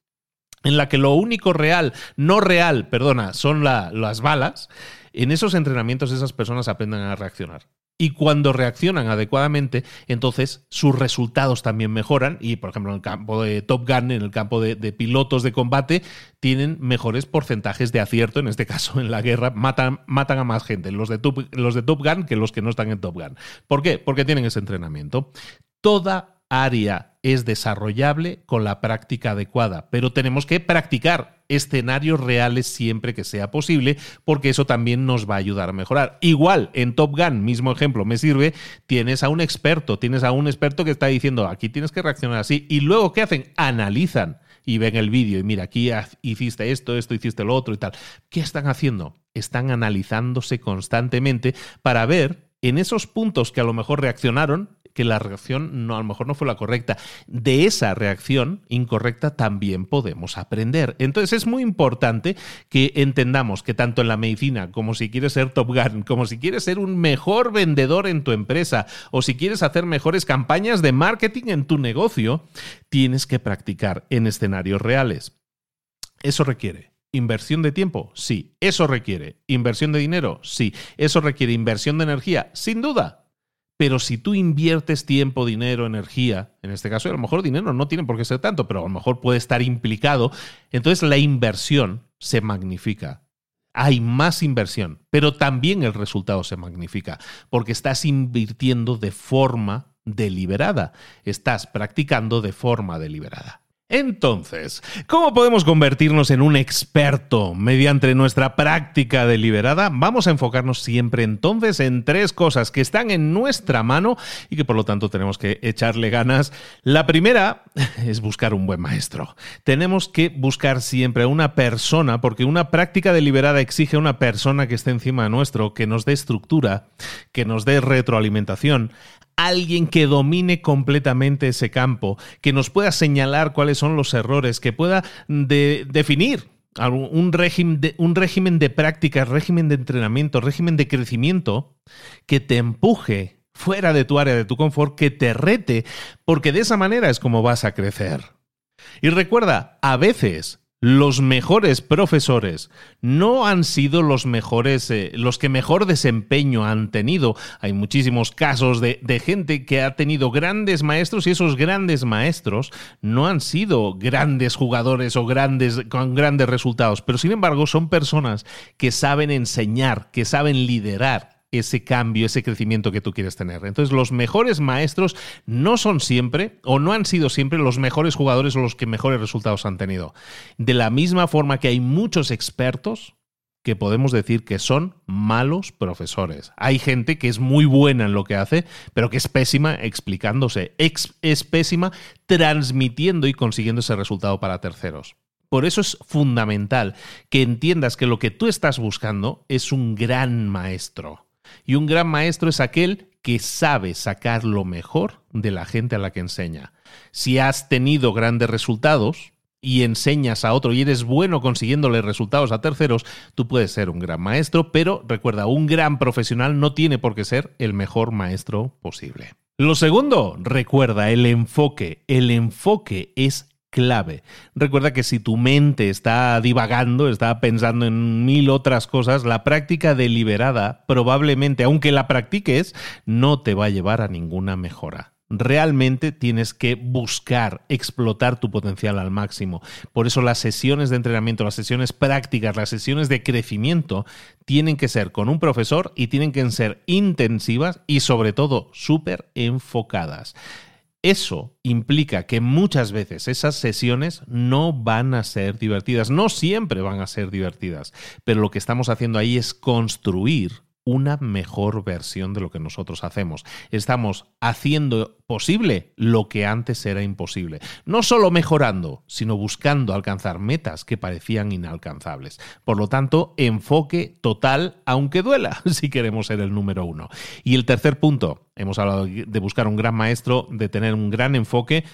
en la que lo único real, no real, perdona, son las balas, en esos entrenamientos esas personas aprenden a reaccionar. Y cuando reaccionan adecuadamente, entonces sus resultados también mejoran. Y, por ejemplo, en el campo de Top Gun, en el campo de, pilotos de combate, tienen mejores porcentajes de acierto. En este caso, en la guerra, matan, matan a más gente, los de, top, los de Top Gun, que los que no están en Top Gun. ¿Por qué? Porque tienen ese entrenamiento. Toda área es desarrollable con la práctica adecuada, pero tenemos que practicar escenarios reales siempre que sea posible, porque eso también nos va a ayudar a mejorar. Igual, en Top Gun, mismo ejemplo, me sirve, tienes a un experto, tienes a un experto que está diciendo, aquí tienes que reaccionar así, y luego, ¿qué hacen? Analizan y ven el vídeo y mira, aquí hiciste esto, esto, hiciste lo otro y tal. ¿Qué están haciendo? Están analizándose constantemente para ver en esos puntos que a lo mejor reaccionaron, que la reacción no, a lo mejor no fue la correcta. De esa reacción incorrecta también podemos aprender. Entonces es muy importante que entendamos que tanto en la medicina como si quieres ser Top Gun, como si quieres ser un mejor vendedor en tu empresa o si quieres hacer mejores campañas de marketing en tu negocio, tienes que practicar en escenarios reales. Eso requiere ¿Inversión de tiempo? Sí. ¿Eso requiere inversión de dinero? Sí. ¿Eso requiere inversión de energía? Sin duda. Pero si tú inviertes tiempo, dinero, energía, en este caso a lo mejor dinero no tiene por qué ser tanto, pero a lo mejor puede estar implicado, entonces la inversión se magnifica. Hay más inversión, pero también el resultado se magnifica, porque estás invirtiendo de forma deliberada, estás practicando de forma deliberada. Entonces, ¿cómo podemos convertirnos en un experto mediante nuestra práctica deliberada? Vamos a enfocarnos siempre entonces en tres cosas que están en nuestra mano y que por lo tanto tenemos que echarle ganas. La primera es buscar un buen maestro. Tenemos que buscar siempre a una persona, porque una práctica deliberada exige a una persona que esté encima nuestro, que nos dé estructura, que nos dé retroalimentación, alguien que domine completamente ese campo, que nos pueda señalar cuáles son los errores, que pueda definir un régimen, de, un régimen de régimen de entrenamiento, régimen de crecimiento que te empuje fuera de tu área de tu confort, que te rete, porque de esa manera es como vas a crecer. Y recuerda, a veces los mejores profesores no han sido los mejores, eh, los que mejor desempeño han tenido. Hay muchísimos casos de, de, gente que ha tenido grandes maestros y esos grandes maestros no han sido grandes jugadores o grandes, con grandes resultados, pero sin embargo son personas que saben enseñar, que saben liderar ese cambio, ese crecimiento que tú quieres tener. Entonces, los mejores maestros no son siempre o no han sido siempre los mejores jugadores o los que mejores resultados han tenido. De la misma forma que hay muchos expertos que podemos decir que son malos profesores. Hay gente que es muy buena en lo que hace, pero que es pésima explicándose, es pésima transmitiendo y consiguiendo ese resultado para terceros. Por eso es fundamental que entiendas que lo que tú estás buscando es un gran maestro. Y un gran maestro es aquel que sabe sacar lo mejor de la gente a la que enseña. Si has tenido grandes resultados y enseñas a otro y eres bueno consiguiéndole resultados a terceros, tú puedes ser un gran maestro, pero recuerda, un gran profesional no tiene por qué ser el mejor maestro posible. Lo segundo, recuerda el enfoque. El enfoque es clave. Recuerda que si tu mente está divagando, está pensando en mil otras cosas, la práctica deliberada probablemente, aunque la practiques, no te va a llevar a ninguna mejora realmente tienes que buscar explotar tu potencial al máximo. Por eso las sesiones de entrenamiento, las sesiones prácticas, las sesiones de crecimiento tienen que ser con un profesor y tienen que ser intensivas y sobre todo súper enfocadas. Eso implica que muchas veces esas sesiones no van a ser divertidas, no siempre van a ser divertidas, pero lo que estamos haciendo ahí es construir una mejor versión de lo que nosotros hacemos. Estamos haciendo posible lo que antes era imposible. No solo mejorando, sino buscando alcanzar metas que parecían inalcanzables. Por lo tanto, enfoque total, aunque duela, si queremos ser el número uno. Y el tercer punto, hemos hablado de buscar un gran maestro, de tener un gran enfoque.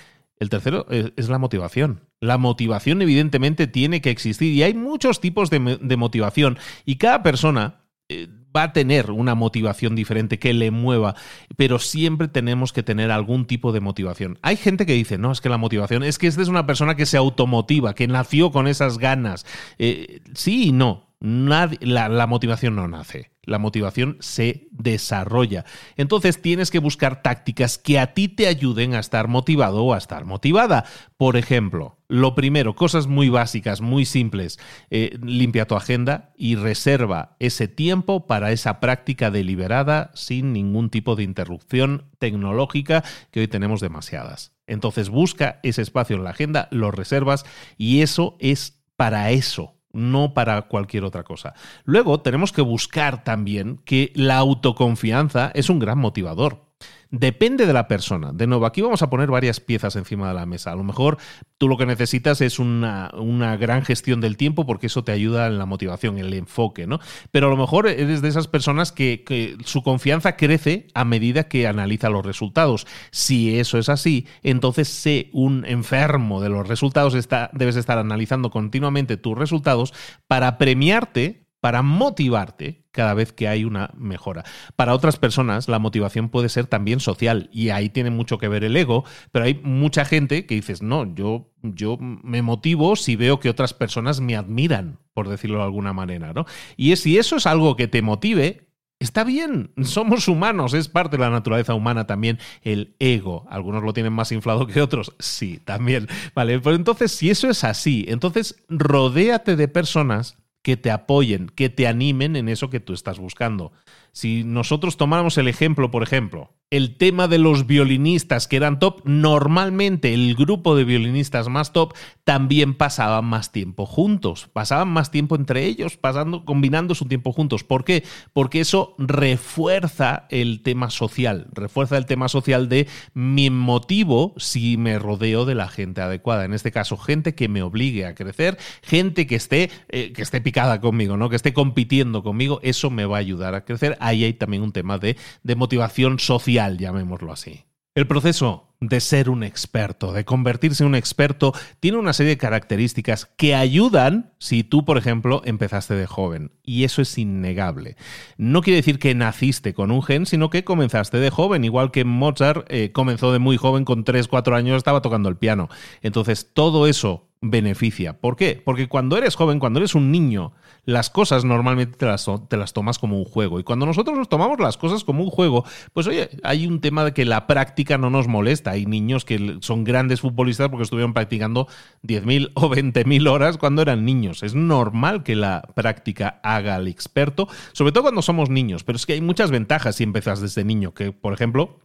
El tercero es la motivación. La motivación evidentemente tiene que existir y hay muchos tipos de, motivación y cada persona eh, va a tener una motivación diferente que le mueva, pero siempre tenemos que tener algún tipo de motivación. Hay gente que dice, no, es que la motivación, es que esta es una persona que se automotiva, que nació con esas ganas. Eh, sí y no. la motivación no nace la motivación se desarrolla. Entonces tienes que buscar tácticas que a ti te ayuden a estar motivado o a estar motivada. Por ejemplo, lo primero, cosas muy básicas, muy simples. Eh, limpia tu agenda y reserva ese tiempo para esa práctica deliberada sin ningún tipo de interrupción tecnológica que hoy tenemos demasiadas. Entonces busca ese espacio en la agenda, lo reservas y eso es para eso no para cualquier otra cosa. Luego tenemos que buscar también que la autoconfianza es un gran motivador. Depende de la persona. De nuevo, aquí vamos a poner varias piezas encima de la mesa. A lo mejor tú lo que necesitas es una, gran gestión del tiempo porque eso te ayuda en la motivación, en el enfoque, ¿no? Pero a lo mejor eres de esas personas que, que su confianza crece a medida que analiza los resultados. Si eso es así, entonces sé un enfermo de los resultados, está, debes estar analizando continuamente tus resultados para premiarte para motivarte cada vez que hay una mejora. Para otras personas la motivación puede ser también social y ahí tiene mucho que ver el ego, pero hay mucha gente que dices, no, yo, yo me motivo si veo que otras personas me admiran, por decirlo de alguna manera, ¿no? Y si eso es algo que te motive, Está bien, somos humanos, es parte de la naturaleza humana también el ego. Algunos lo tienen más inflado que otros, sí, también. Vale, pero entonces si eso es así, entonces rodéate de personas que te apoyen, que te animen en eso que tú estás buscando. Si nosotros tomáramos el ejemplo, por ejemplo, el tema de los violinistas que eran top, normalmente el grupo de violinistas más top también pasaban más tiempo juntos, pasaban más tiempo entre ellos, pasando, combinando su tiempo juntos. ¿Por qué? Porque eso refuerza el tema social, refuerza el tema social de mi motivo si me rodeo de la gente adecuada. En este caso, gente que me obligue a crecer, gente que esté, eh, que esté picada conmigo, ¿no? que esté compitiendo conmigo, eso me va a ayudar a crecer. Ahí hay también un tema de, de motivación social llamémoslo así. El proceso de ser un experto, de convertirse en un experto, tiene una serie de características que ayudan si tú, por ejemplo, empezaste de joven. Y eso es innegable. No quiere decir que naciste con un gen, sino que comenzaste de joven, igual que Mozart eh, comenzó de muy joven, con 3, 4 años estaba tocando el piano. Entonces, todo eso beneficia. ¿Por qué? Porque cuando eres joven, cuando eres un niño, las cosas normalmente te las, te las, tomas como un juego. Y cuando nosotros nos tomamos las cosas como un juego, pues oye, hay un tema de que la práctica no nos molesta. Hay niños que son grandes futbolistas porque estuvieron practicando 10.000 o 20.000 horas cuando eran niños. Es normal que la práctica haga al experto, sobre todo cuando somos niños. Pero es que hay muchas ventajas si empezas desde niño, que por ejemplo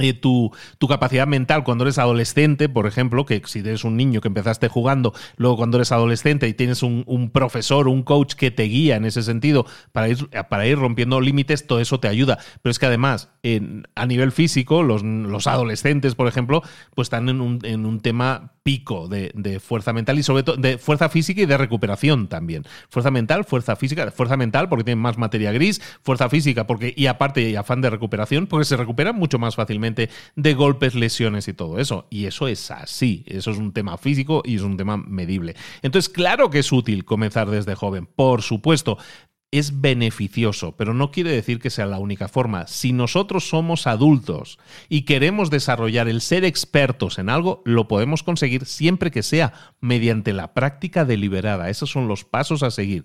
eh, tu, tu, capacidad mental cuando eres adolescente, por ejemplo, que si eres un niño que empezaste jugando, luego cuando eres adolescente y tienes un, un profesor, un coach que te guía en ese sentido para ir, para ir rompiendo límites, todo eso te ayuda. Pero es que además, en, a nivel físico, los, los, adolescentes, por ejemplo, pues están en un, en un tema pico de, de, fuerza mental y sobre todo de fuerza física y de recuperación también. Fuerza mental, fuerza física, fuerza mental porque tienen más materia gris, fuerza física porque y aparte y afán de recuperación porque se recuperan mucho más fácilmente de golpes, lesiones y todo eso. Y eso es así, eso es un tema físico y es un tema medible. Entonces, claro que es útil comenzar desde joven, por supuesto, es beneficioso, pero no quiere decir que sea la única forma. Si nosotros somos adultos y queremos desarrollar el ser expertos en algo, lo podemos conseguir siempre que sea mediante la práctica deliberada. Esos son los pasos a seguir.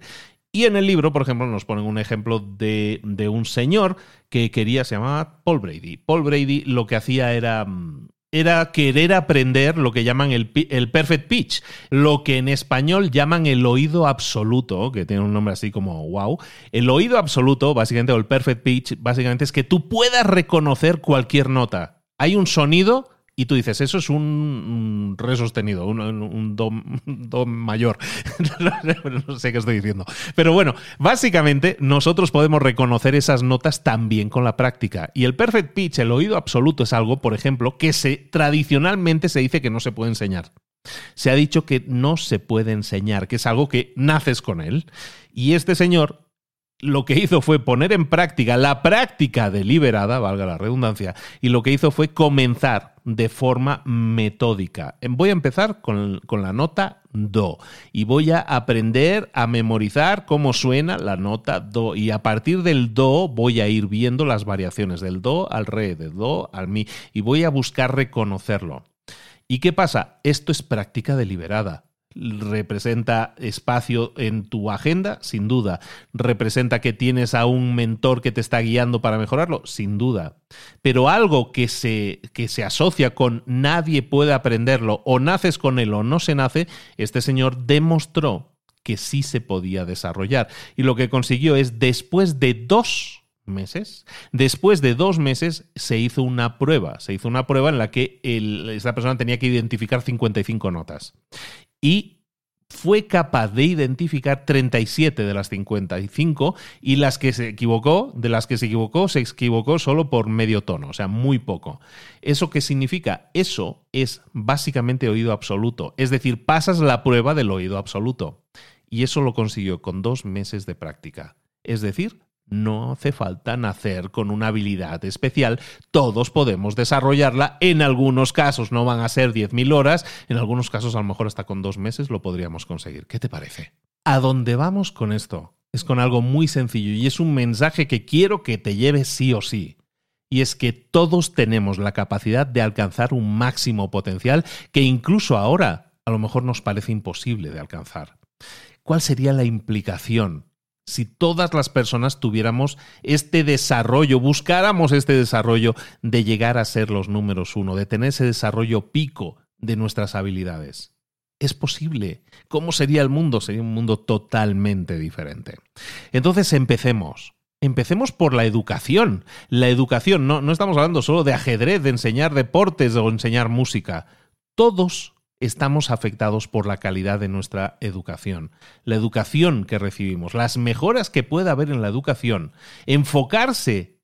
Y en el libro, por ejemplo, nos ponen un ejemplo de, un señor que quería, se llamaba Paul Brady. Paul Brady lo que hacía era mm, era querer aprender lo que llaman el, el, perfect pitch, lo que en español llaman el oído absoluto, que tiene un nombre así como wow. El oído absoluto, básicamente, o el perfect pitch, básicamente es que tú puedas reconocer cualquier nota. Hay un sonido y tú dices, eso es un, re sostenido, un, do, mayor. no sé qué estoy diciendo. Pero bueno, básicamente nosotros podemos reconocer esas notas también con la práctica. Y el perfect pitch, el oído absoluto, es algo, por ejemplo, que se, tradicionalmente se dice que no se puede enseñar. Se ha dicho que no se puede enseñar, que es algo que naces con él. Y este señor lo que hizo fue poner en práctica la práctica deliberada, valga la redundancia, y lo que hizo fue comenzar de forma metódica. Voy a empezar con, la nota Do y voy a aprender a memorizar cómo suena la nota Do y a partir del Do voy a ir viendo las variaciones del Do al Re, del Do al Mi y voy a buscar reconocerlo. ¿Y qué pasa? Esto es práctica deliberada representa espacio en tu agenda, sin duda. Representa que tienes a un mentor que te está guiando para mejorarlo, sin duda. Pero algo que se, que se asocia con nadie puede aprenderlo, o naces con él o no se nace, este señor demostró que sí se podía desarrollar. Y lo que consiguió es, después de dos meses. Después de dos meses se hizo una prueba. Se hizo una prueba en la que esta persona tenía que identificar 55 notas y fue capaz de identificar 37 de las 55 y las que se equivocó, de las que se equivocó, se equivocó solo por medio tono, o sea, muy poco. ¿Eso qué significa? Eso es básicamente oído absoluto, es decir, pasas la prueba del oído absoluto. Y eso lo consiguió con dos meses de práctica. Es decir, no hace falta nacer con una habilidad especial, todos podemos desarrollarla, en algunos casos no van a ser 10.000 horas, en algunos casos a lo mejor hasta con dos meses lo podríamos conseguir. ¿Qué te parece? ¿A dónde vamos con esto? Es con algo muy sencillo y es un mensaje que quiero que te lleves sí o sí. Y es que todos tenemos la capacidad de alcanzar un máximo potencial que incluso ahora a lo mejor nos parece imposible de alcanzar. ¿Cuál sería la implicación si todas las personas tuviéramos este desarrollo, buscáramos este desarrollo de llegar a ser los números uno, de tener ese desarrollo pico de nuestras habilidades. Es posible. ¿Cómo sería el mundo? Sería un mundo totalmente diferente. Entonces empecemos. Empecemos por la educación. La educación, no, no estamos hablando solo de ajedrez, de enseñar deportes o enseñar música. Todos estamos afectados por la calidad de nuestra educación, la educación que recibimos, las mejoras que pueda haber en la educación, enfocarse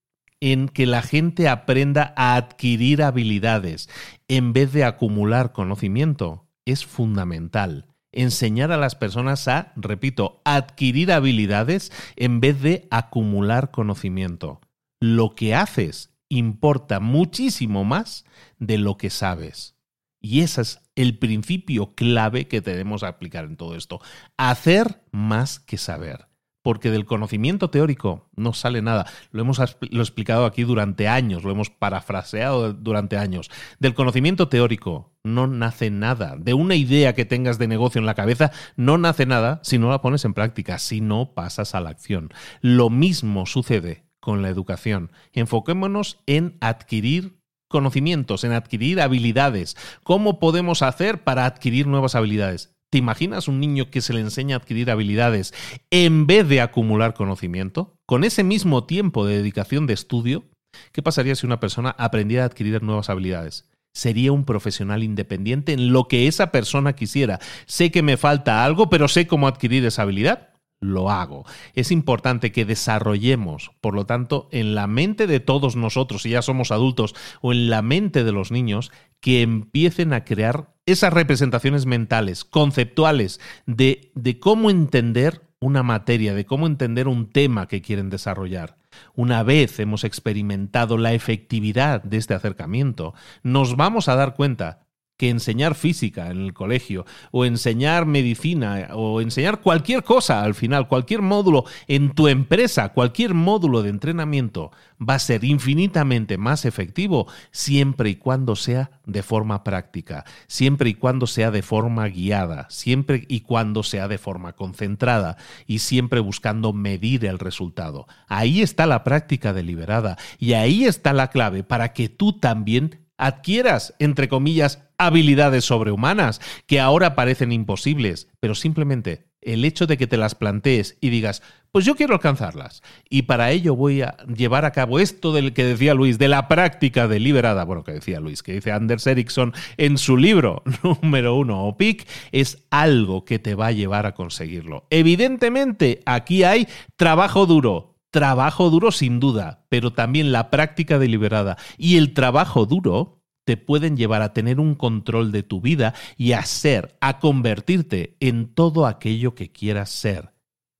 en que la gente aprenda a adquirir habilidades en vez de acumular conocimiento es fundamental. Enseñar a las personas a, repito, adquirir habilidades en vez de acumular conocimiento. Lo que haces importa muchísimo más de lo que sabes. Y ese es el principio clave que debemos aplicar en todo esto. Hacer más que saber. Porque del conocimiento teórico no sale nada. Lo hemos explicado aquí durante años, lo hemos parafraseado durante años. Del conocimiento teórico no nace nada. De una idea que tengas de negocio en la cabeza no nace nada si no la pones en práctica, si no pasas a la acción. Lo mismo sucede con la educación. Enfoquémonos en adquirir conocimientos, en adquirir habilidades. ¿Cómo podemos hacer para adquirir nuevas habilidades? ¿Te imaginas un niño que se le enseña a adquirir habilidades en vez de acumular conocimiento? Con ese mismo tiempo de dedicación de estudio, ¿qué pasaría si una persona aprendiera a adquirir nuevas habilidades? Sería un profesional independiente en lo que esa persona quisiera. Sé que me falta algo, pero sé cómo adquirir esa habilidad lo hago. Es importante que desarrollemos, por lo tanto, en la mente de todos nosotros, si ya somos adultos, o en la mente de los niños, que empiecen a crear esas representaciones mentales, conceptuales, de, de cómo entender una materia, de cómo entender un tema que quieren desarrollar. Una vez hemos experimentado la efectividad de este acercamiento, nos vamos a dar cuenta que enseñar física en el colegio, o enseñar medicina, o enseñar cualquier cosa al final, cualquier módulo en tu empresa, cualquier módulo de entrenamiento, va a ser infinitamente más efectivo siempre y cuando sea de forma práctica, siempre y cuando sea de forma guiada, siempre y cuando sea de forma concentrada y siempre buscando medir el resultado. Ahí está la práctica deliberada y ahí está la clave para que tú también adquieras, entre comillas, habilidades sobrehumanas que ahora parecen imposibles, pero simplemente el hecho de que te las plantees y digas, pues yo quiero alcanzarlas. Y para ello voy a llevar a cabo esto del que decía Luis, de la práctica deliberada, bueno, que decía Luis, que dice Anders Ericsson en su libro número uno, o PIC, es algo que te va a llevar a conseguirlo. Evidentemente, aquí hay trabajo duro, trabajo duro sin duda, pero también la práctica deliberada y el trabajo duro te pueden llevar a tener un control de tu vida y a ser, a convertirte en todo aquello que quieras ser.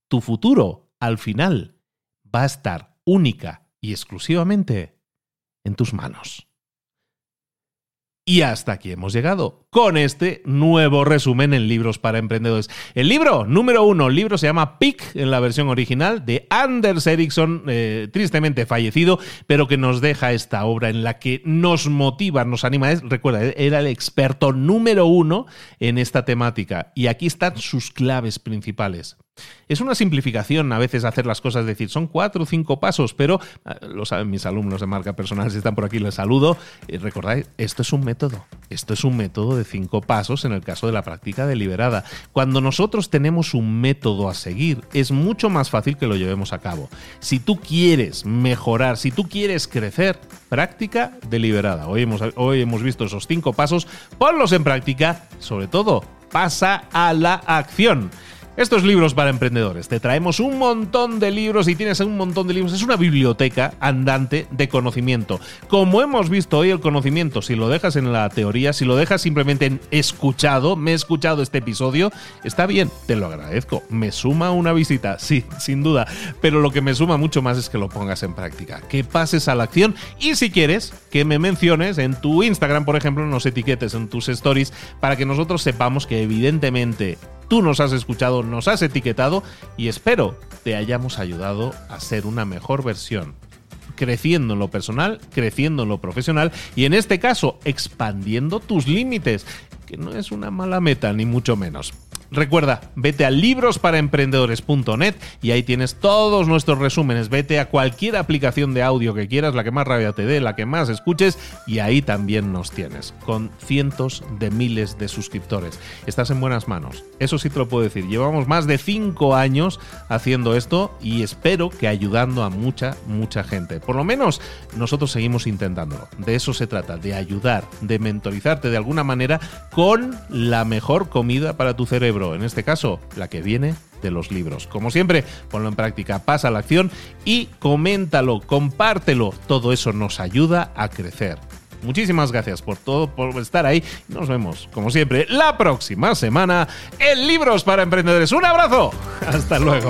Tu futuro, al final, va a estar única y exclusivamente en tus manos. Y hasta aquí hemos llegado con este nuevo resumen en libros para emprendedores. El libro número uno, el libro se llama Pick en la versión original de Anders Ericsson, eh, tristemente fallecido, pero que nos deja esta obra en la que nos motiva, nos anima. Es, recuerda, era el experto número uno en esta temática y aquí están sus claves principales. Es una simplificación a veces hacer las cosas, decir, son cuatro o cinco pasos, pero ah, lo saben mis alumnos de marca personal, si están por aquí les saludo. Y recordáis, esto es un método, esto es un método de cinco pasos en el caso de la práctica deliberada. Cuando nosotros tenemos un método a seguir, es mucho más fácil que lo llevemos a cabo. Si tú quieres mejorar, si tú quieres crecer, práctica deliberada. Hoy hemos, hoy hemos visto esos cinco pasos, ponlos en práctica, sobre todo pasa a la acción. Estos libros para emprendedores. Te traemos un montón de libros y tienes un montón de libros. Es una biblioteca andante de conocimiento. Como hemos visto hoy, el conocimiento, si lo dejas en la teoría, si lo dejas simplemente en escuchado, me he escuchado este episodio, está bien, te lo agradezco. Me suma una visita, sí, sin duda. Pero lo que me suma mucho más es que lo pongas en práctica, que pases a la acción y si quieres, que me menciones en tu Instagram, por ejemplo, nos etiquetes en tus stories para que nosotros sepamos que evidentemente tú nos has escuchado, nos has etiquetado y espero te hayamos ayudado a ser una mejor versión creciendo en lo personal, creciendo en lo profesional y en este caso expandiendo tus límites, que no es una mala meta ni mucho menos. Recuerda, vete a librosparaemprendedores.net y ahí tienes todos nuestros resúmenes. Vete a cualquier aplicación de audio que quieras, la que más rabia te dé, la que más escuches, y ahí también nos tienes, con cientos de miles de suscriptores. Estás en buenas manos. Eso sí te lo puedo decir. Llevamos más de cinco años haciendo esto y espero que ayudando a mucha, mucha gente. Por lo menos nosotros seguimos intentándolo. De eso se trata, de ayudar, de mentorizarte de alguna manera con la mejor comida para tu cerebro en este caso la que viene de los libros. Como siempre, ponlo en práctica, pasa a la acción y coméntalo, compártelo. Todo eso nos ayuda a crecer. Muchísimas gracias por todo, por estar ahí. Nos vemos, como siempre, la próxima semana en Libros para Emprendedores. Un abrazo. Hasta luego.